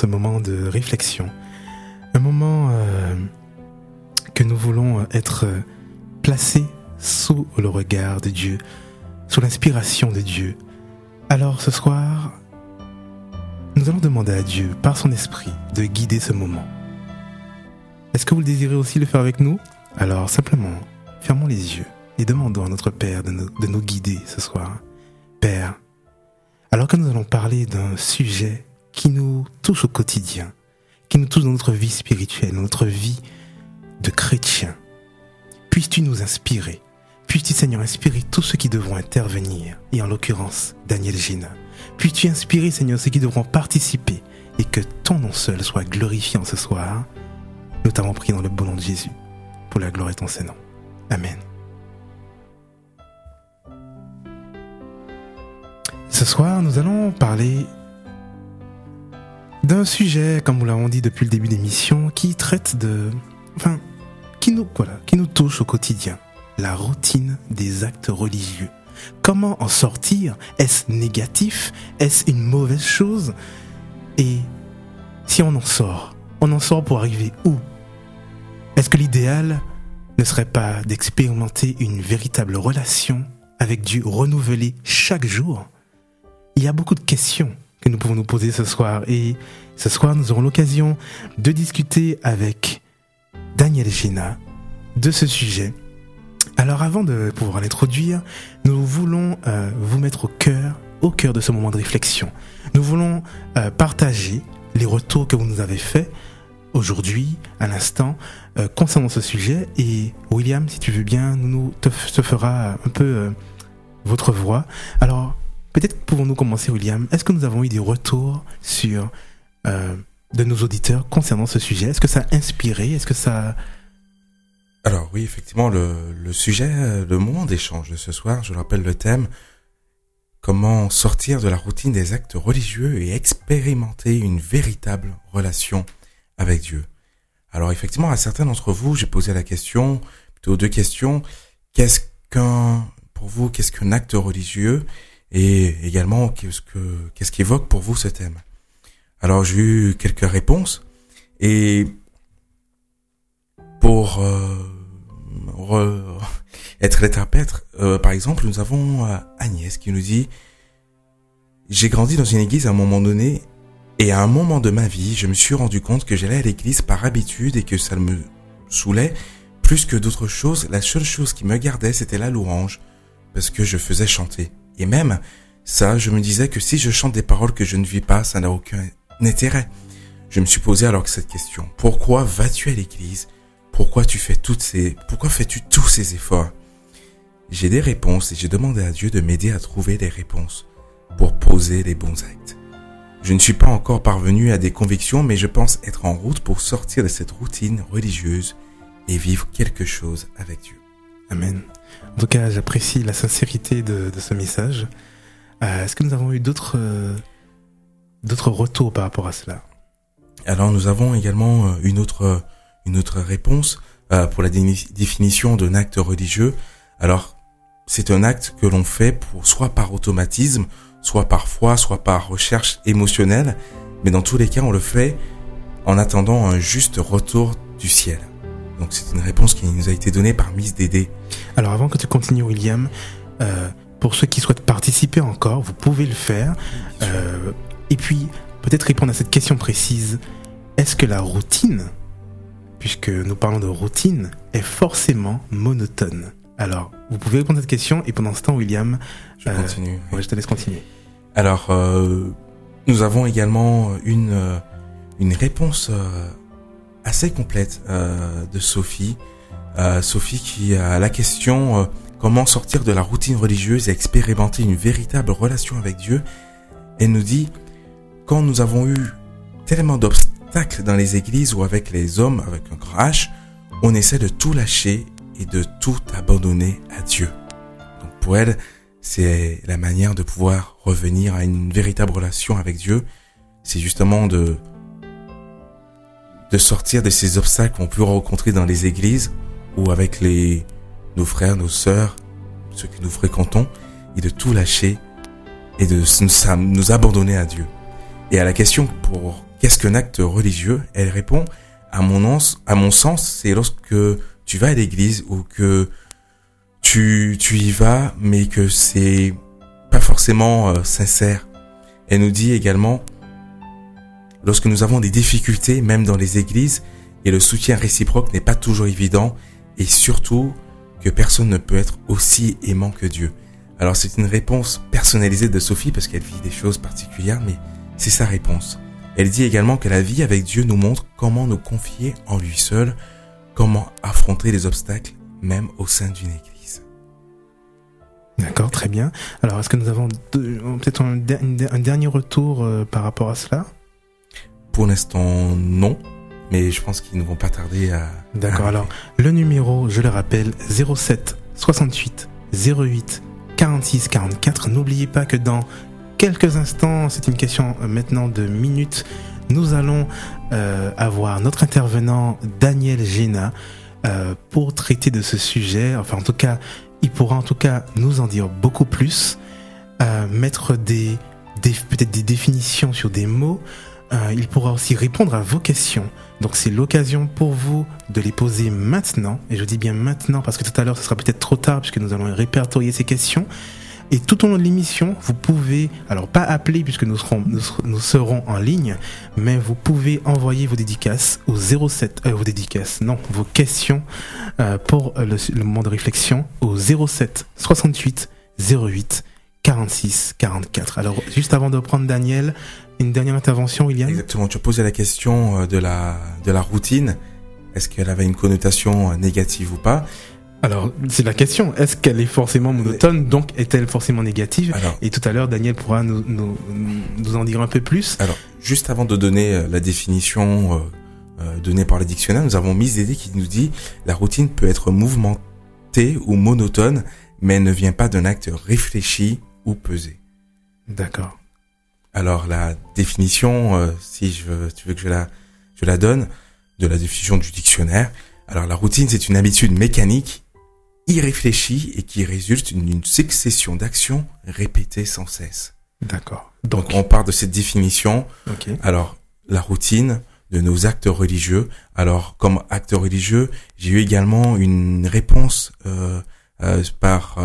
ce moment de réflexion. Un moment euh, que nous voulons être placés sous le regard de Dieu, sous l'inspiration de Dieu. Alors ce soir, nous allons demander à Dieu, par son esprit, de guider ce moment. Est-ce que vous le désirez aussi le faire avec nous? Alors simplement, fermons les yeux et demandons à notre Père de nous guider ce soir. Père, alors que nous allons parler d'un sujet qui nous touche au quotidien, qui nous touche dans notre vie spirituelle, dans notre vie de chrétien, puisses-tu nous inspirer, puisses-tu Seigneur inspirer tous ceux qui devront intervenir, et en l'occurrence Daniel Gina. Puisses-tu inspirer Seigneur ceux qui devront participer, et que ton nom seul soit glorifié en ce soir. Nous t'avons prié dans le bon nom de Jésus, pour la gloire de ton Saint-Nom. Amen. Ce soir, nous allons parler d'un sujet, comme nous l'avons dit depuis le début de l'émission, qui traite de, enfin, qui nous, voilà, qui nous touche au quotidien. La routine des actes religieux. Comment en sortir? Est-ce négatif? Est-ce une mauvaise chose? Et si on en sort, on en sort pour arriver où? Est-ce que l'idéal ne serait pas d'expérimenter une véritable relation avec Dieu renouvelée chaque jour? Il y a beaucoup de questions que nous pouvons nous poser ce soir. Et ce soir, nous aurons l'occasion de discuter avec Daniel Gina de ce sujet. Alors avant de pouvoir l'introduire, nous voulons euh, vous mettre au cœur, au cœur de ce moment de réflexion. Nous voulons euh, partager les retours que vous nous avez faits aujourd'hui, à l'instant, euh, concernant ce sujet. Et William, si tu veux bien, nous, te, te fera un peu votre voix. Alors, Peut-être pouvons-nous commencer, William. Est-ce que nous avons eu des retours sur euh, de nos auditeurs concernant ce sujet? Est-ce que ça a inspiré? Est-ce que ça alors oui, effectivement, le, le sujet, le moment d'échange de ce soir, je rappelle le thème, comment sortir de la routine des actes religieux et expérimenter une véritable relation avec Dieu? Alors effectivement, à certains d'entre vous, j'ai posé la question, plutôt deux questions, qu'est-ce qu'un, pour vous, qu'est-ce qu'un acte religieux? Et également qu'est-ce que qu'est-ce qui évoque pour vous ce thème? Alors j'ai eu quelques réponses et pour euh, être l'interprète, euh, par exemple, nous avons euh, Agnès qui nous dit j'ai grandi dans une église à un moment donné et à un moment de ma vie, je me suis rendu compte que j'allais à l'église par habitude et que ça me saoulait plus que d'autres choses. La seule chose qui me gardait, c'était la louange parce que je faisais chanter. Et même ça, je me disais que si je chante des paroles que je ne vis pas, ça n'a aucun intérêt. Je me suis posé alors cette question. Pourquoi vas-tu à l'église? Pourquoi tu fais toutes ces, pourquoi fais-tu tous ces efforts? J'ai des réponses et j'ai demandé à Dieu de m'aider à trouver des réponses pour poser les bons actes. Je ne suis pas encore parvenu à des convictions, mais je pense être en route pour sortir de cette routine religieuse et vivre quelque chose avec Dieu. Amen. En tout cas, j'apprécie la sincérité de, ce message. Euh, est-ce que nous avons eu d'autres euh, d'autres retours par rapport à cela? Alors, nous avons également euh, une autre une autre réponse pour la définition d'un acte religieux. Alors, c'est un acte que l'on fait soit par automatisme, soit par foi, soit par recherche émotionnelle, mais dans tous les cas, on le fait en attendant un juste retour du ciel. Donc c'est une réponse qui nous a été donnée par Miss Dédé. Alors avant que tu continues William, euh, pour ceux qui souhaitent participer encore, vous pouvez le faire. Euh, et puis peut-être répondre à cette question précise. Est-ce que la routine, puisque nous parlons de routine, est forcément monotone? Alors vous pouvez répondre à cette question et pendant ce temps William, je euh, continue. Ouais, je te laisse continuer. Alors nous avons également une une réponse assez complète euh, de Sophie. Euh, Sophie qui a la question euh, comment sortir de la routine religieuse et expérimenter une véritable relation avec Dieu. Elle nous dit quand nous avons eu tellement d'obstacles dans les églises ou avec les hommes avec un crash, on essaie de tout lâcher et de tout abandonner à Dieu. Donc pour elle, c'est la manière de pouvoir revenir à une véritable relation avec Dieu. C'est justement de de sortir de ces obstacles qu'on peut rencontrer dans les églises ou avec les, nos frères, nos sœurs, ceux que nous fréquentons, et de tout lâcher et de nous, abandonner à Dieu. Et à la question pour qu'est-ce qu'un acte religieux, elle répond à mon, à mon sens, c'est lorsque tu vas à l'église ou que tu, tu y vas, mais que c'est pas forcément euh, sincère. Elle nous dit également, lorsque nous avons des difficultés, même dans les églises, et le soutien réciproque n'est pas toujours évident, et surtout que personne ne peut être aussi aimant que Dieu. Alors c'est une réponse personnalisée de Sophie parce qu'elle vit des choses particulières, mais c'est sa réponse. Elle dit également que la vie avec Dieu nous montre comment nous confier en lui seul, comment affronter les obstacles même au sein d'une église. D'accord, très bien. Alors est-ce que nous avons peut-être un, dernier retour euh, par rapport à cela? Pour l'instant non, mais je pense qu'ils ne vont pas tarder à... D'accord, alors le numéro, je le rappelle, 07 68 08 46 44. N'oubliez pas que dans quelques instants, c'est une question euh, maintenant de minutes, nous allons euh, avoir notre intervenant Daniel Géna euh, pour traiter de ce sujet. Enfin, en tout cas, il pourra en tout cas nous en dire beaucoup plus, mettre des, des peut-être des définitions sur des mots. Il pourra aussi répondre à vos questions. Donc c'est l'occasion pour vous de les poser maintenant. Et je dis bien maintenant parce que tout à l'heure ce sera peut-être trop tard puisque nous allons répertorier ces questions. Et tout au long de l'émission, vous pouvez, alors pas appeler puisque nous serons, nous, serons en ligne, mais vous pouvez envoyer vos dédicaces au 07, euh, vos dédicaces, non, vos questions euh, pour le, le moment de réflexion au 07 68 08 46 44. Alors juste avant de prendre Daniel, une dernière intervention, William Exactement, tu as posé la question euh, de la, de la routine. Est-ce qu'elle avait une connotation euh, négative ou pas? Alors, c'est la question. Est-ce qu'elle est forcément monotone, donc est-elle forcément négative? Et tout à l'heure, Daniel pourra nous, nous, nous, en dire un peu plus. Alors, juste avant de donner euh, la définition donnée par le dictionnaire, nous avons mis idées qui nous dit la routine peut être mouvementée ou monotone, mais ne vient pas d'un acte réfléchi ou pesé. D'accord. Alors la définition, euh, si je veux, tu veux que je la, je la donne, de la définition du dictionnaire. Alors la routine, c'est une habitude mécanique, irréfléchie et qui résulte d'une succession d'actions répétées sans cesse. D'accord. Donc, on part de cette définition. Alors la routine de nos actes religieux. Alors comme acte religieux, j'ai eu également une réponse euh, euh, par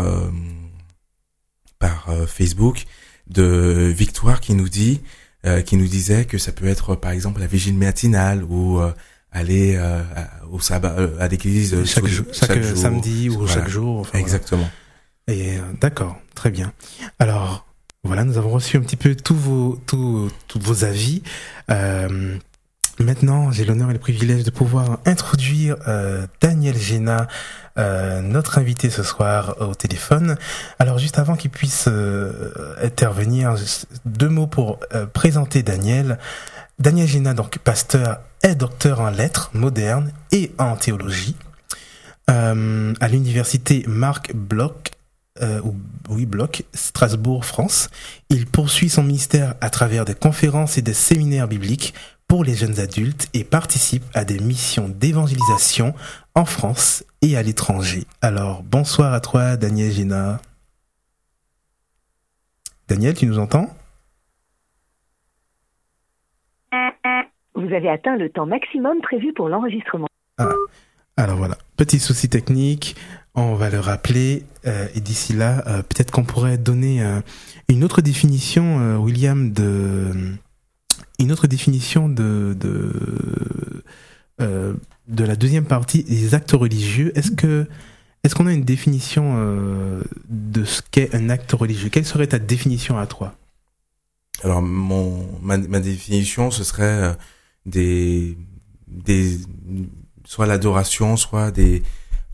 par Facebook de Victoire qui nous dit, euh, qui nous disait que ça peut être par exemple la vigile matinale ou euh, aller euh, au sabbat à l'église chaque, jour, chaque, samedi ou chaque jour. Exactement. Et d'accord, très bien. Alors voilà, nous avons reçu un petit peu tous vos tous, tous vos avis. Maintenant, j'ai l'honneur et le privilège de pouvoir introduire euh, Daniel Géna, euh, notre invité ce soir au téléphone. Alors juste avant qu'il puisse euh, intervenir, deux mots pour présenter Daniel. Daniel Géna, donc pasteur, est docteur en lettres modernes et en théologie à l'université Marc Bloch ou oui Bloch, Strasbourg, France. Il poursuit son ministère à travers des conférences et des séminaires bibliques pour les jeunes adultes et participe à des missions d'évangélisation en France et à l'étranger. Alors, bonsoir à toi, Daniel Gina. Daniel, tu nous entends? Vous avez atteint le temps maximum prévu pour l'enregistrement. Ah, alors voilà, petit souci technique, on va le rappeler, euh, et d'ici là, euh, peut-être qu'on pourrait donner euh, une autre définition, William, de une autre définition de de, euh, de la deuxième partie des actes religieux. Est-ce que est-ce qu'on a une définition euh, de ce qu'est un acte religieux? Quelle serait ta définition à toi? Alors mon ma, ma, définition ce serait euh, des des soit l'adoration, soit des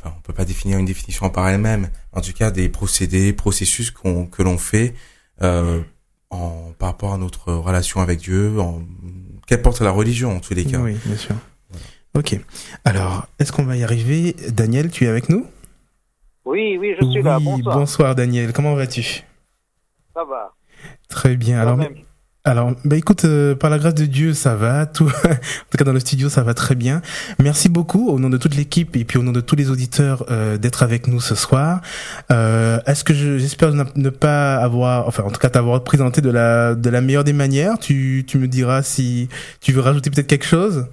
enfin on peut pas définir une définition par elle-même. En tout cas des procédés, processus qu'on que l'on fait en, par rapport à notre relation avec Dieu, en, qu'importe la religion en tous les cas. Oui, bien sûr. Ok. Alors, est-ce qu'on va y arriver? Daniel, tu es avec nous? Oui, oui, je suis là. Bonsoir. Bonsoir Daniel, comment vas-tu? Ça va. Très bien. Alors, Alors, bah écoute, euh, par la grâce de Dieu, ça va. Tout, en tout cas, dans le studio, ça va très bien. Merci beaucoup au nom de toute l'équipe et puis au nom de tous les auditeurs euh, d'être avec nous ce soir. Euh, Est-ce que je- j'espère ne, pas avoir, enfin, en tout cas, t'avoir présenté de la de la meilleure des manières. Tu tu me diras si tu veux rajouter peut-être quelque chose?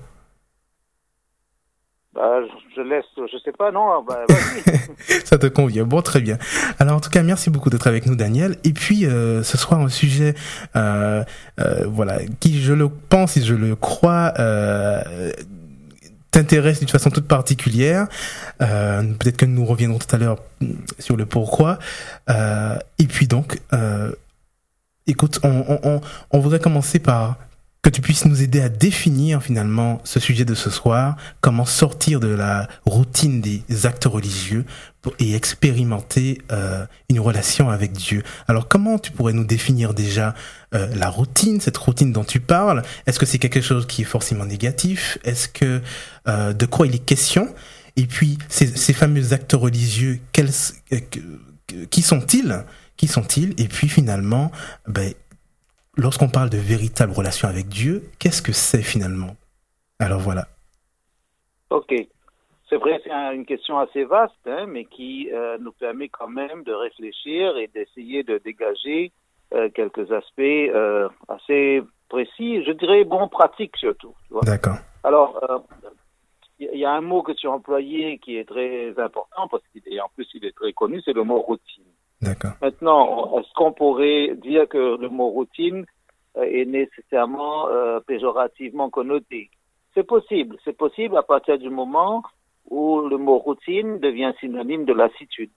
Bah, je laisse, je sais pas, non, bah, vas-y. Ça te convient. Bon, très bien. Alors, en tout cas, merci beaucoup d'être avec nous, Daniel. Et puis, euh, ce soir, un sujet, euh, euh, voilà, qui, je le pense et je le crois, t'intéresse d'une façon toute particulière. Euh, Peut-être que nous reviendrons tout à l'heure sur le pourquoi. Euh, et puis donc, euh, écoute, on, on, on, on voudrait commencer par que tu puisses nous aider à définir finalement ce sujet de ce soir, comment sortir de la routine des actes religieux et expérimenter euh, une relation avec Dieu. Alors comment tu pourrais nous définir déjà euh, la routine, cette routine dont tu parles? Est-ce que c'est quelque chose qui est forcément négatif? Est-ce que euh, de quoi il est question? Et puis ces, ces fameux actes religieux, quels, euh, qui sont-ils? Qui sont-ils? Et puis finalement, ben, lorsqu'on parle de véritable relation avec Dieu, qu'est-ce que c'est finalement? Alors voilà. Ok. C'est vrai, c'est un- une question assez vaste, hein, mais qui euh, nous permet quand même de réfléchir et d'essayer de dégager euh, quelques aspects euh, assez précis, je dirais bon pratiques surtout. D'accord. Alors, il y a un mot que tu as employé qui est très important parce qu'il en plus il est très connu, c'est le mot routine. Maintenant, est-ce qu'on pourrait dire que le mot routine euh, est nécessairement euh, péjorativement connoté? C'est possible. C'est possible à partir du moment où le mot routine devient synonyme de lassitude,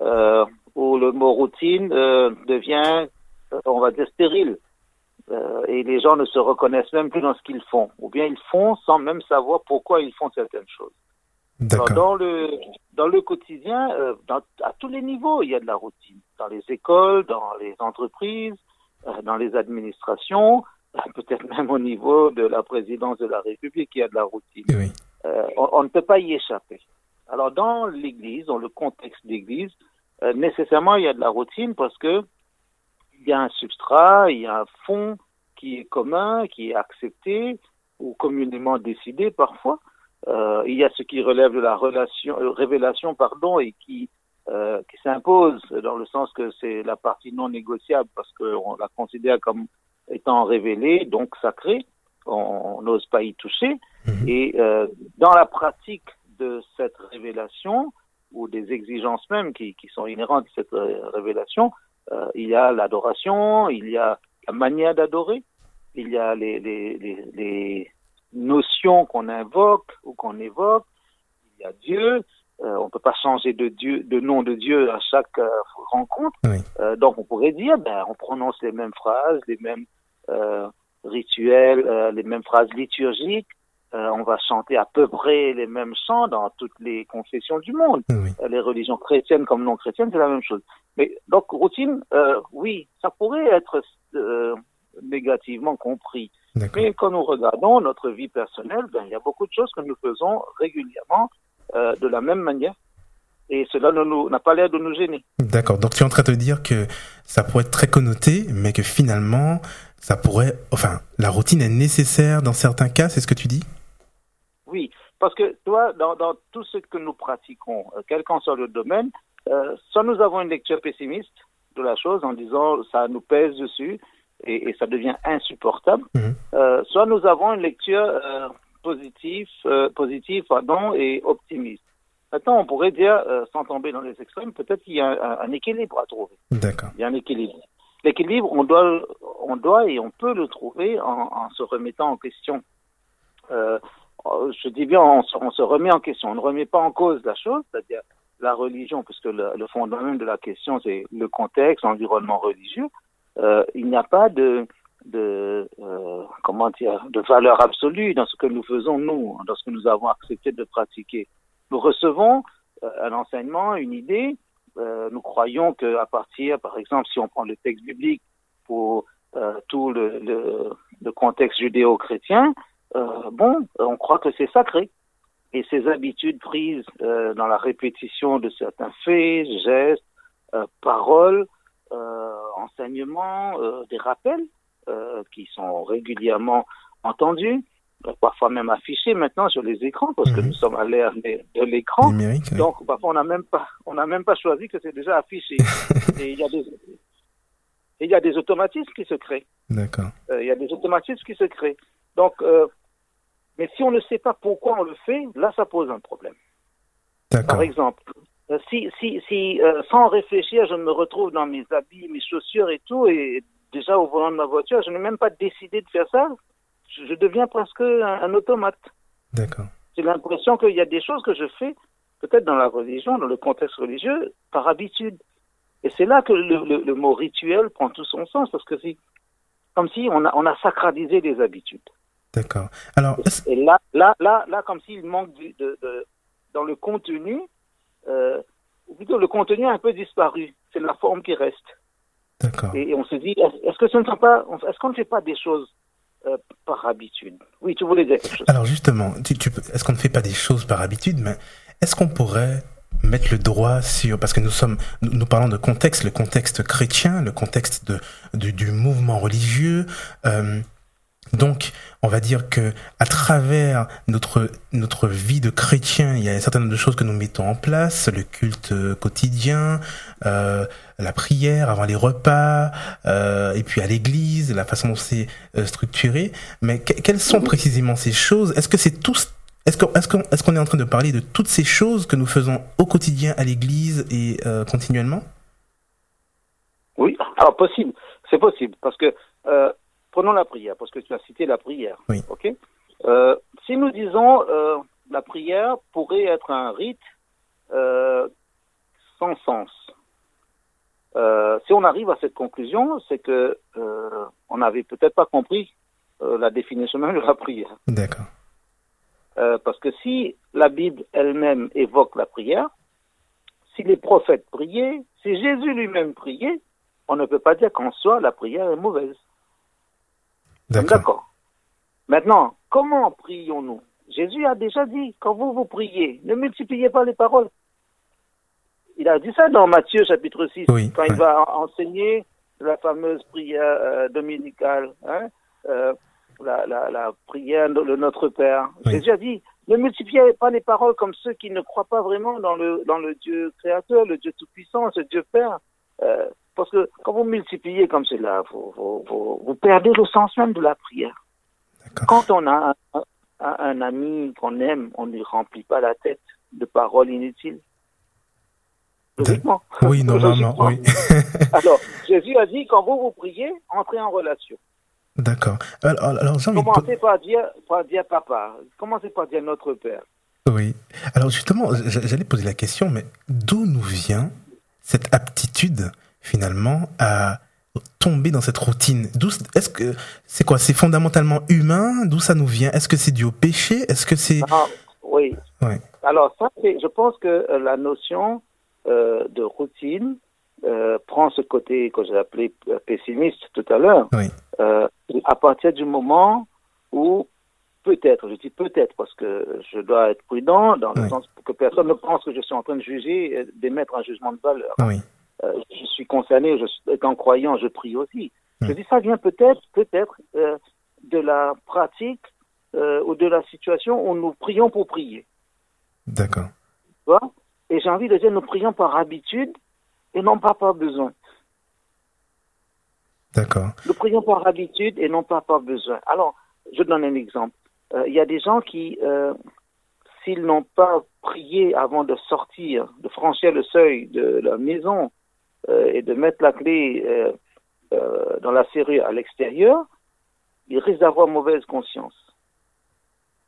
euh, où le mot routine devient, on va dire, stérile. Et les gens ne se reconnaissent même plus dans ce qu'ils font, ou bien ils font sans même savoir pourquoi ils font certaines choses. Dans le dans le quotidien, euh, dans- à tous les niveaux, il y a de la routine. Dans les écoles, dans les entreprises, euh, dans les administrations, euh, peut-être même au niveau de la présidence de la République, il y a de la routine. Oui. Euh, on, on ne peut pas y échapper. Alors dans l'Église, dans le contexte d'Église, euh, nécessairement il y a de la routine parce que il y a un substrat, il y a un fond qui est commun, qui est accepté ou communément décidé parfois. Euh, il y a ce qui relève de la relation, euh, révélation, pardon, et qui euh, qui s'impose dans le sens que c'est la partie non négociable parce qu'on la considère comme étant révélée, donc sacrée. On n'ose pas y toucher. Mhm. Et euh, dans la pratique de cette révélation ou des exigences même qui, qui sont inhérentes à cette euh, révélation, euh, il y a l'adoration, il y a la manière d'adorer, il y a les, les, les, les notions qu'on invoque ou qu'on évoque, il y a Dieu. Euh, on ne peut pas changer de Dieu, de nom de Dieu à chaque euh, rencontre. Oui. Euh, donc on pourrait dire, ben, on prononce les mêmes phrases, les mêmes euh, rituels, euh, les mêmes phrases liturgiques. Euh, on va chanter à peu près les mêmes chants dans toutes les confessions du monde. Oui. Euh, les religions chrétiennes comme non chrétiennes, c'est la même chose. Mais donc routine, euh, oui, ça pourrait être euh, négativement compris. Mais quand nous regardons notre vie personnelle, ben, il y a beaucoup de choses que nous faisons régulièrement euh, de la même manière. Et cela n'a pas l'air de nous gêner. D'accord. Donc tu es en train de dire que ça pourrait être très connoté, mais que finalement, ça pourrait, enfin, la routine est nécessaire dans certains cas, c'est ce que tu dis? Oui, parce que toi, dans, dans tout ce que nous pratiquons, euh, quel qu'en soit le domaine, euh, soit nous avons une lecture pessimiste de la chose en disant ça nous pèse dessus et, et ça devient insupportable, Mhm. euh, soit nous avons une lecture euh, positive, euh, positive pardon, et optimiste. Maintenant, on pourrait dire, sans tomber dans les extrêmes, peut-être qu'il y a un, un équilibre à trouver. D'accord. Il y a un équilibre. L'équilibre, on doit, on doit et on peut le trouver en, en se remettant en question. Euh, je dis bien, on se, on se remet en question. On ne remet pas en cause la chose, c'est-à-dire la religion, puisque le, le fondement même de la question, c'est le contexte, l'environnement religieux. Euh, il n'y a pas de, euh, comment dire, de valeur absolue dans ce que nous faisons nous, dans ce que nous avons accepté de pratiquer. Nous recevons euh, un enseignement, une idée, nous croyons qu'à partir, par exemple, si on prend le texte biblique pour tout le, contexte judéo-chrétien, bon, on croit que c'est sacré. Et ces habitudes prises dans la répétition de certains faits, gestes, paroles, enseignements, euh, des rappels, euh, qui sont régulièrement entendus, euh, parfois même affichés maintenant sur les écrans, parce que Mhm. nous sommes à l'ère de, l'écran. Donc parfois on n'a même pas, on n'a même pas choisi que c'est déjà affiché. et il y a des, et il y a des automatismes qui se créent. D'accord. Euh, il y a des automatismes qui se créent. Donc, euh, mais si on ne sait pas pourquoi on le fait, là ça pose un problème. Par exemple, euh, si, si, si euh, sans réfléchir, je me retrouve dans mes habits, mes chaussures et tout, et déjà au volant de ma voiture, je n'ai même pas décidé de faire ça, je, je deviens presque un, un automate. D'accord. J'ai l'impression qu'il y a des choses que je fais, peut-être dans la religion, dans le contexte religieux, par habitude. Et c'est là que le, le- le mot rituel prend tout son sens, parce que c'est comme si on a, on a sacralisé des habitudes. D'accord. Alors, Et là, là, là, là, comme s'il manque de- dans le contenu, euh, ou plutôt le contenu a un peu disparu. C'est la forme qui reste. d'accord. Et, et on se dit, est-ce que ce ne sont pas, est-ce qu'on ne fait pas des choses euh, par habitude? Oui, tu voulais dire quelque chose. Alors justement, tu, tu peux- est-ce qu'on ne fait pas des choses par habitude, mais est-ce qu'on pourrait mettre le droit sur parce que nous sommes nous, nous parlons de contexte, le contexte chrétien, le contexte de du, du mouvement religieux. euh, donc, on va dire que à travers notre notre vie de chrétien, il y a un certain nombre de choses que nous mettons en place, le culte euh, quotidien, euh, la prière avant les repas, euh, et puis à l'église, la façon dont c'est euh, structuré. Mais que- quelles sont précisément ces choses? Est-ce que c'est tous est-ce qu'on est, est, est en train de parler de toutes ces choses que nous faisons au quotidien à l'église et euh, continuellement? Oui, alors possible, c'est possible, parce que euh, prenons la prière, parce que tu as cité la prière. Oui. Ok. Euh, si nous disons euh, la prière pourrait être un rite euh, sans sens. Euh, si on arrive à cette conclusion, c'est que euh, on n'avait peut-être pas compris euh, la définition même de la prière. D'accord. Euh, parce que si la Bible elle-même évoque la prière, si les prophètes priaient, si Jésus lui-même priait, on ne peut pas dire qu'en soi la prière est mauvaise. D'accord. Maintenant, comment prions-nous? Jésus a déjà dit, quand vous vous priez, ne multipliez pas les paroles. Il a dit ça dans Matthieu chapitre 6, Oui, quand il va en- enseigner la fameuse prière euh, dominicale, hein, euh, la, la, la prière de Notre Père. Oui. Jésus a dit, ne multipliez pas les paroles comme ceux qui ne croient pas vraiment dans le, dans le Dieu créateur, le Dieu tout-puissant, ce Dieu Père. Euh, parce que quand vous multipliez comme cela, vous, vous, vous, vous perdez le sens même de la prière. Quand on a un, ami qu'on aime, on ne lui remplit pas la tête de paroles inutiles. Logiquement. Oui, normalement, oui. Alors, Jésus a dit, quand vous vous priez, entrez en relation. D'accord. Alors, alors Commencez par dire, par dire papa. Commencez par dire notre Père. Oui. Alors justement, j'allais poser la question, mais d'où nous vient cette aptitude finalement à tomber dans cette routine D'où est-ce que c'est quoi? C'est fondamentalement humain? D'où ça nous vient? Est-ce que c'est dû au péché? Est-ce que c'est Ah, oui. Alors, ça, c'est, je pense que euh, la notion euh, de routine euh, prend ce côté que j'ai appelé pessimiste tout à l'heure. Oui. Euh, à partir du moment où peut-être, je dis peut-être parce que je dois être prudent dans le Oui. sens que personne ne pense que je suis en train de juger, et d'émettre un jugement de valeur. Oui. Euh, je suis concerné, je suis, étant croyant, je prie aussi. Hmm. Je dis ça vient peut-être, peut-être euh, de la pratique euh, ou de la situation où nous prions pour prier. D'accord. Vois? Et j'ai envie de dire, nous prions par habitude et non pas par besoin. D'accord. Nous prions par habitude et non pas par besoin. Alors, je donne un exemple. Il y a des gens qui, s'ils n'ont pas prié avant de sortir, de franchir le seuil de leur maison et de mettre la clé euh, euh, dans la serrure à l'extérieur, ils risquent d'avoir mauvaise conscience.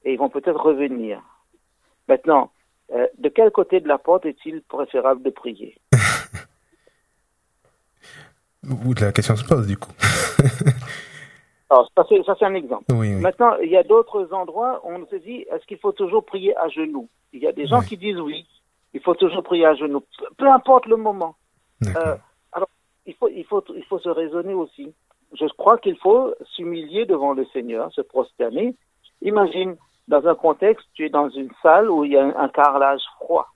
Et ils vont peut-être revenir. Maintenant, euh, de quel côté de la porte est-il préférable de prier? Ou la question se pose du coup. Alors, ça c'est, un exemple. oui, oui. Maintenant, il y a d'autres endroits où on se dit, est-ce qu'il faut toujours prier à genoux? Il y a des gens Oui. qui disent oui, il faut toujours prier à genoux, peu importe le moment. Euh, alors, il faut, il, faut, il faut se raisonner aussi. Je crois qu'il faut s'humilier devant le Seigneur, se prosterner. Imagine, dans un contexte, tu es dans une salle où il y a un, un carrelage froid.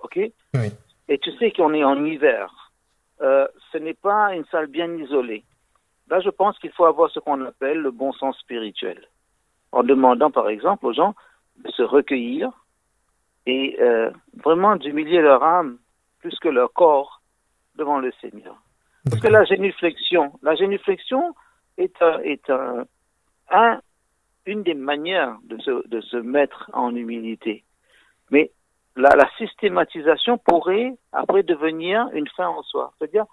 OK? Oui. Et tu sais qu'on est en hiver. Euh, ce n'est pas une salle bien isolée. Là, je pense qu'il faut avoir ce qu'on appelle le bon sens spirituel. En demandant, par exemple, aux gens de se recueillir et euh, vraiment d'humilier leur âme plus que leur corps devant le Seigneur. Parce que la génuflexion, la génuflexion est, un, est un, un, une des manières de se, de se mettre en humilité. Mais la, la systématisation pourrait après devenir une fin en soi. C'est-à-dire,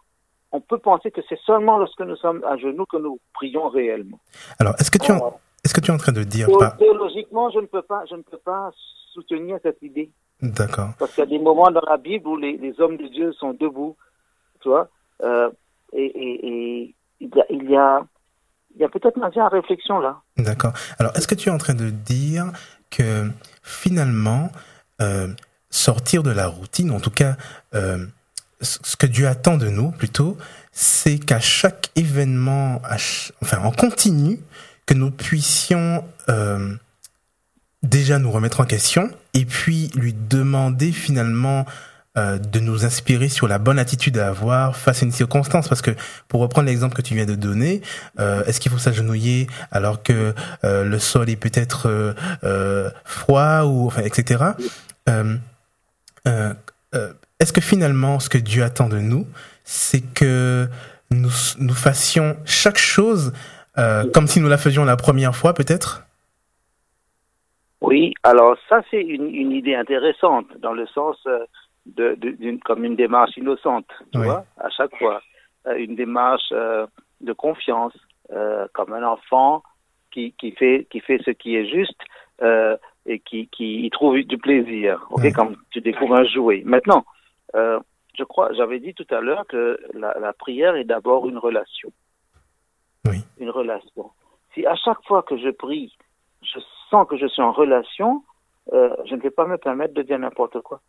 on peut penser que c'est seulement lorsque nous sommes à genoux que nous prions réellement. Alors, est-ce que tu, en, est-ce que tu es en train de dire... Théo- Théologiquement, je ne peux pas, je ne peux pas soutenir cette idée. D'accord. Parce qu'il y a des moments dans la Bible où les, les hommes de Dieu sont debout, tu euh, et, il y a, peut-être matière à réflexion là. D'accord. Alors, est-ce que tu es en train de dire que finalement, euh, sortir de la routine, en tout cas, euh, ce que Dieu attend de nous plutôt, c'est qu'à chaque événement, enfin en continu, que nous puissions déjà nous remettre en question et puis lui demander finalement euh, de nous inspirer sur la bonne attitude à avoir face à une circonstance. Parce que, pour reprendre l'exemple que tu viens de donner, euh, est-ce qu'il faut s'agenouiller alors que euh, le sol est peut-être froid ou etc. Est-ce que finalement, ce que Dieu attend de nous, c'est que nous, fassions chaque chose comme si nous la faisions la première fois, peut-être? Oui, alors ça c'est une, idée intéressante dans le sens de, de- d'une comme une démarche innocente, tu Oui. vois, à chaque fois, Euh, une démarche euh, de confiance, euh, comme un enfant qui, qui fait qui fait ce qui est juste euh, et qui, qui y trouve du plaisir, ok, Oui. comme tu découvres un jouet. Maintenant, euh, je crois, j'avais dit tout à l'heure que la, la prière est d'abord une relation. Oui. Une relation. Si à chaque fois que je prie, je sens que je suis en relation, euh, je ne vais pas me permettre de dire n'importe quoi.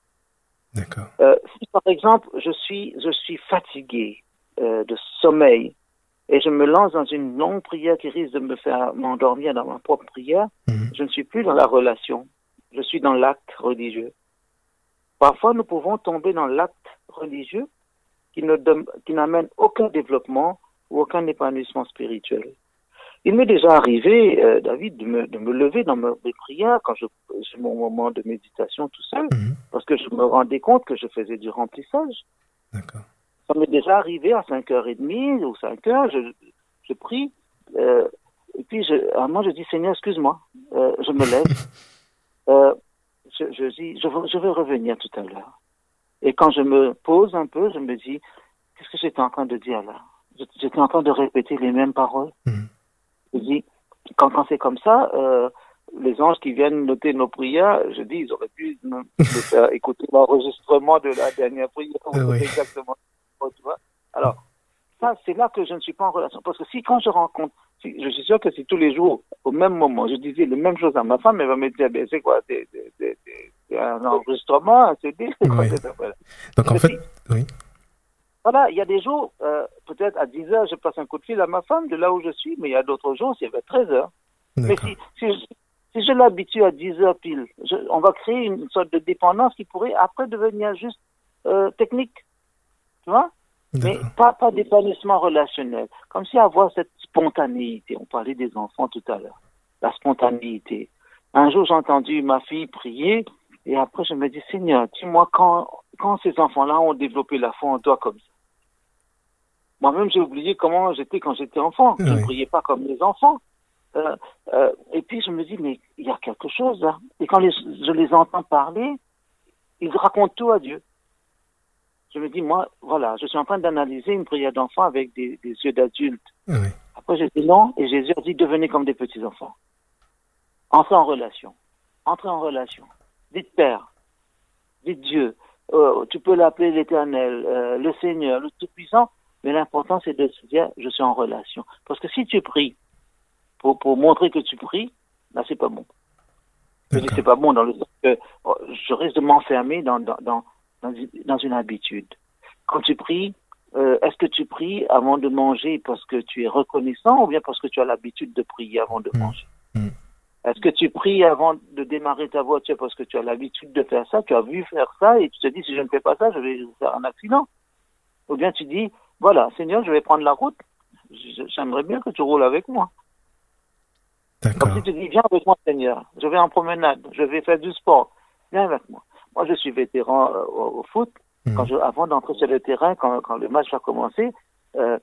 D'accord. Euh, si par exemple je suis je suis fatigué euh, de sommeil et je me lance dans une longue prière qui risque de me faire m'endormir dans ma propre prière, Mhm. je ne suis plus dans la relation, je suis dans l'acte religieux. Parfois, nous pouvons tomber dans l'acte religieux qui ne donne- qui n'amène aucun développement ou aucun épanouissement spirituel. Il m'est déjà arrivé, euh, David, de me, de me lever dans me- mes prières quand je mon moment de méditation tout seul, Mhm. parce que je me rendais compte que je faisais du remplissage. D'accord. Ça m'est déjà arrivé à 5h30 ou 5h, je, je prie, euh, et puis je, à un moment je dis Seigneur, excuse-moi, euh, je me lève, je, je dis, je je vais revenir tout à l'heure. Et quand je me pose un peu, je me dis, qu'est-ce que j'étais en train de dire là? J'étais en train de répéter les mêmes paroles. Mhm. Je dis, quand, quand c'est comme ça, euh, les anges qui viennent noter nos prières, je dis, ils auraient pu faire écouter l'enregistrement de la dernière prière. Euh, oui. Exactement. Tu vois Alors, ça, c'est là que je ne suis pas en relation. Parce que si quand je rencontre, si- je suis sûr que si tous les jours, au même moment, je disais les mêmes choses à ma femme, elle va me dire, ben, c'est quoi C'est un enregistrement, un CD Oui. Donc en fait, oui. Voilà, il y a des jours, euh, peut-être à 10 heures, je passe un coup de fil à ma femme de là où je suis, mais il y a d'autres jours, c'est vers 13 heures. Mais si, si, je, si je l'habitue à 10 heures pile, je, on va créer une sorte de dépendance qui pourrait après devenir juste euh, technique. Tu vois? Mais pas, pas d'épanouissement relationnel. Comme si avoir cette spontanéité. On parlait des enfants tout à l'heure. La spontanéité. Un jour, j'ai entendu ma fille prier et après, je me dis, Seigneur, dis-moi quand, quand ces enfants-là ont développé la foi en toi comme ça. Moi-même, j'ai oublié comment j'étais quand j'étais enfant. Je ne priais pas comme les enfants. Euh, euh, et puis, je me dis, mais il y a quelque chose là. Et quand les- je les entends parler, ils racontent tout à Dieu je me dis, moi, voilà, je suis en train d'analyser une prière d'enfant avec des, des yeux d'adulte. Oui. Après, j'ai dit non, et Jésus a dit, devenez comme des petits-enfants. Entrez en relation. Entrez en relation. Dites Père. Dites Dieu. Euh, tu peux l'appeler l'Éternel, le Seigneur, le Tout-Puissant, mais l'important, c'est de se dire, je suis en relation. Parce que si tu pries pour, pour montrer que tu pries, là, c'est pas bon. C'est pas bon dans le sens que oh, je risque de m'enfermer dans, dans, dans, dans, une- habitude. Quand tu pries, euh, est-ce que tu pries avant de manger parce que tu es reconnaissant ou bien parce que tu as l'habitude de prier avant de Mm. manger? Mm. Est-ce que tu pries avant de démarrer ta voiture parce que tu as l'habitude de faire ça, tu as vu faire ça et tu te dis si je ne fais pas ça, je vais faire un accident? Ou bien tu dis, voilà, Seigneur, je vais prendre la route, j'aimerais bien que tu roules avec moi. Comme D'accord. si tu dis, viens avec moi, Seigneur. Je vais en promenade, je vais faire du sport. Viens avec moi. Moi, je suis vétéran euh, au, au foot. Mhm. Quand je, avant d'entrer sur le terrain, quand, quand le match va commencer, euh,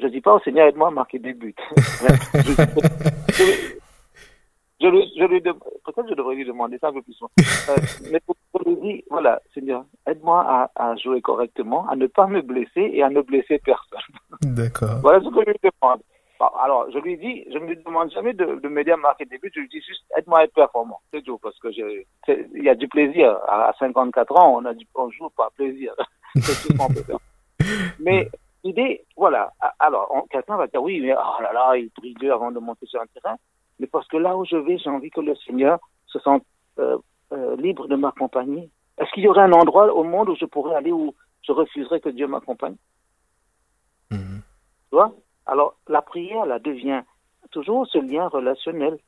je dis pas au Seigneur, aide-moi à marquer des buts. je, je- je lui, je lui peut-être je devrais lui demander ça un peu plus souvent. Euh, mais je lui dis, voilà, Seigneur, aide-moi à, à jouer correctement, à ne pas me blesser et à ne blesser personne. D'accord. Voilà ce que je lui demande. Alors, je lui dis, je ne lui demande jamais de, de m'aider à marquer des buts, je lui dis juste, aide-moi à être performant. C'est tout, parce que il y a du plaisir. À à 54 ans, on a du, on joue par plaisir. c'est tout ce qu'on peut faire. Mais l'idée, voilà. Alors, quelqu'un va dire, oui, mais oh là là, il prie Dieu avant de monter sur un terrain. Mais parce que là où je vais, j'ai envie que le Seigneur se sente euh, euh, libre de m'accompagner. Est-ce qu'il y aurait un endroit au monde où je pourrais aller où je refuserais que Dieu m'accompagne? Mhm. tu vois? Alors, la prière, là, devient toujours ce lien relationnel,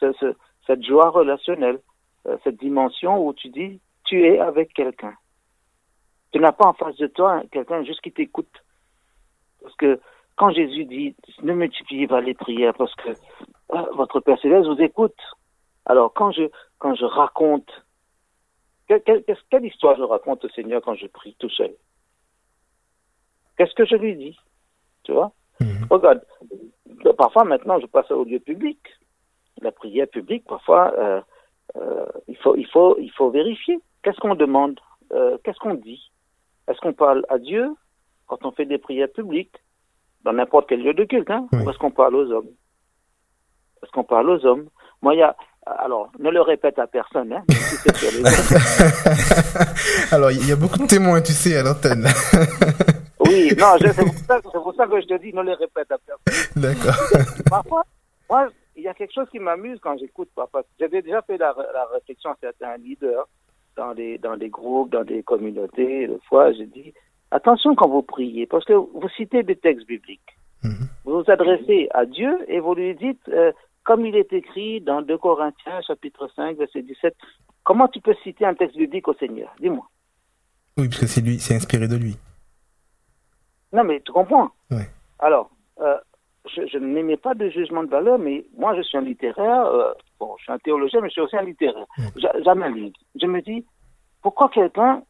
ce- ce- cette joie relationnelle, euh, cette dimension où tu dis, tu es avec quelqu'un. Tu n'as pas en face de toi quelqu'un juste qui t'écoute. Parce que quand Jésus dit, ne multipliez pas les prières parce que votre Père Céleste vous écoute. Alors, quand je, quand je raconte, quelle, quelle- histoire je raconte au Seigneur quand je prie tout seul? Qu'est-ce que je lui dis? Tu vois? Mhm. Regarde, parfois maintenant je passe au lieu public. La prière publique, parfois, euh, euh, il, faut, il, faut, il faut vérifier. Qu'est-ce qu'on demande? Euh, Qu'est-ce qu'on dit? Est-ce qu'on parle à Dieu quand on fait des prières publiques? Dans n'importe quel lieu de culte hein, Oui. Ou est-ce qu'on parle aux hommes? Est-ce qu'on parle aux hommes Moi, il y a. Alors, ne le répète à personne. Hein, si. Alors, il y a beaucoup de témoins, tu sais, à l'antenne. oui, non, c'est pour, ça- c'est pour ça que je te dis, ne le répète à personne. D'accord. Parfois, moi, il y a quelque chose qui m'amuse quand j'écoute papa. J'avais déjà fait la, la réflexion à certains leaders dans des, dans des groupes, dans des communautés. Une fois, j'ai dit, attention quand vous priez, parce que vous citez des textes bibliques. Vous vous adressez à Dieu et vous lui dites, euh, comme il est écrit dans 2 Corinthiens, chapitre 5, verset 17, comment tu peux citer un texte biblique au Seigneur? Dis-moi. Oui, parce que c'est lui, c'est inspiré de lui. Non, mais tu comprends? Alors, euh, je, je n'aimais pas de jugement de valeur, mais moi, je suis un littéraire. euh, bon, je suis un théologien, mais je suis aussi un littéraire. J'a- J'analyse. Je me dis, pourquoi quelqu'un,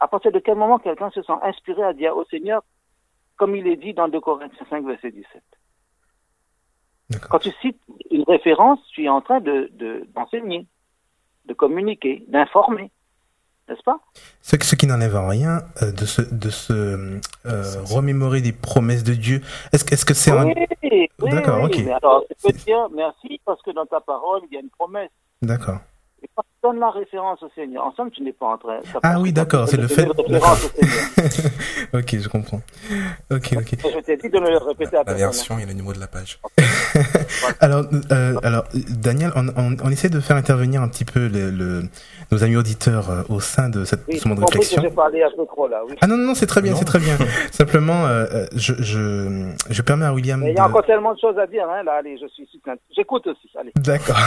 à partir de quel moment quelqu'un se sent inspiré à dire au Seigneur, comme il est dit dans 2 Corinthiens 5, verset 17 D'accord. Quand tu cites une référence, tu es en train de de- d'enseigner, de, communiquer, d'informer. N'est-ce pas? Ce, ce qui n'enlève en rien euh, de se, de se euh, remémorer des promesses de Dieu. Est-ce que c'est un... Oui, oui, D'accord, oui, ok. Mais alors, tu peux dire merci parce que dans ta parole, il y a une promesse. D'accord. Donnes la référence au Seigneur, en somme, tu n'es pas en train. ça Ah oui, d'accord, c'est le fait- une référence au Seigneur. ok, je comprends. Ok, ok. Je t'ai dit de ne le répéter à La version et le numéro de la page. Alors, euh, alors, Daniel, on, on, on essaie de faire intervenir un petit peu le, le- nos amis auditeurs euh, au sein de cette, Oui, ce moment de que parlé trop là, oui. Ah non, non, non, c'est très bien, c'est très bien. Simplement, euh, je, je, je permets à William Mais il y a de... encore tellement de choses à dire, hein, là, allez, je suis. J'écoute aussi, allez. D'accord.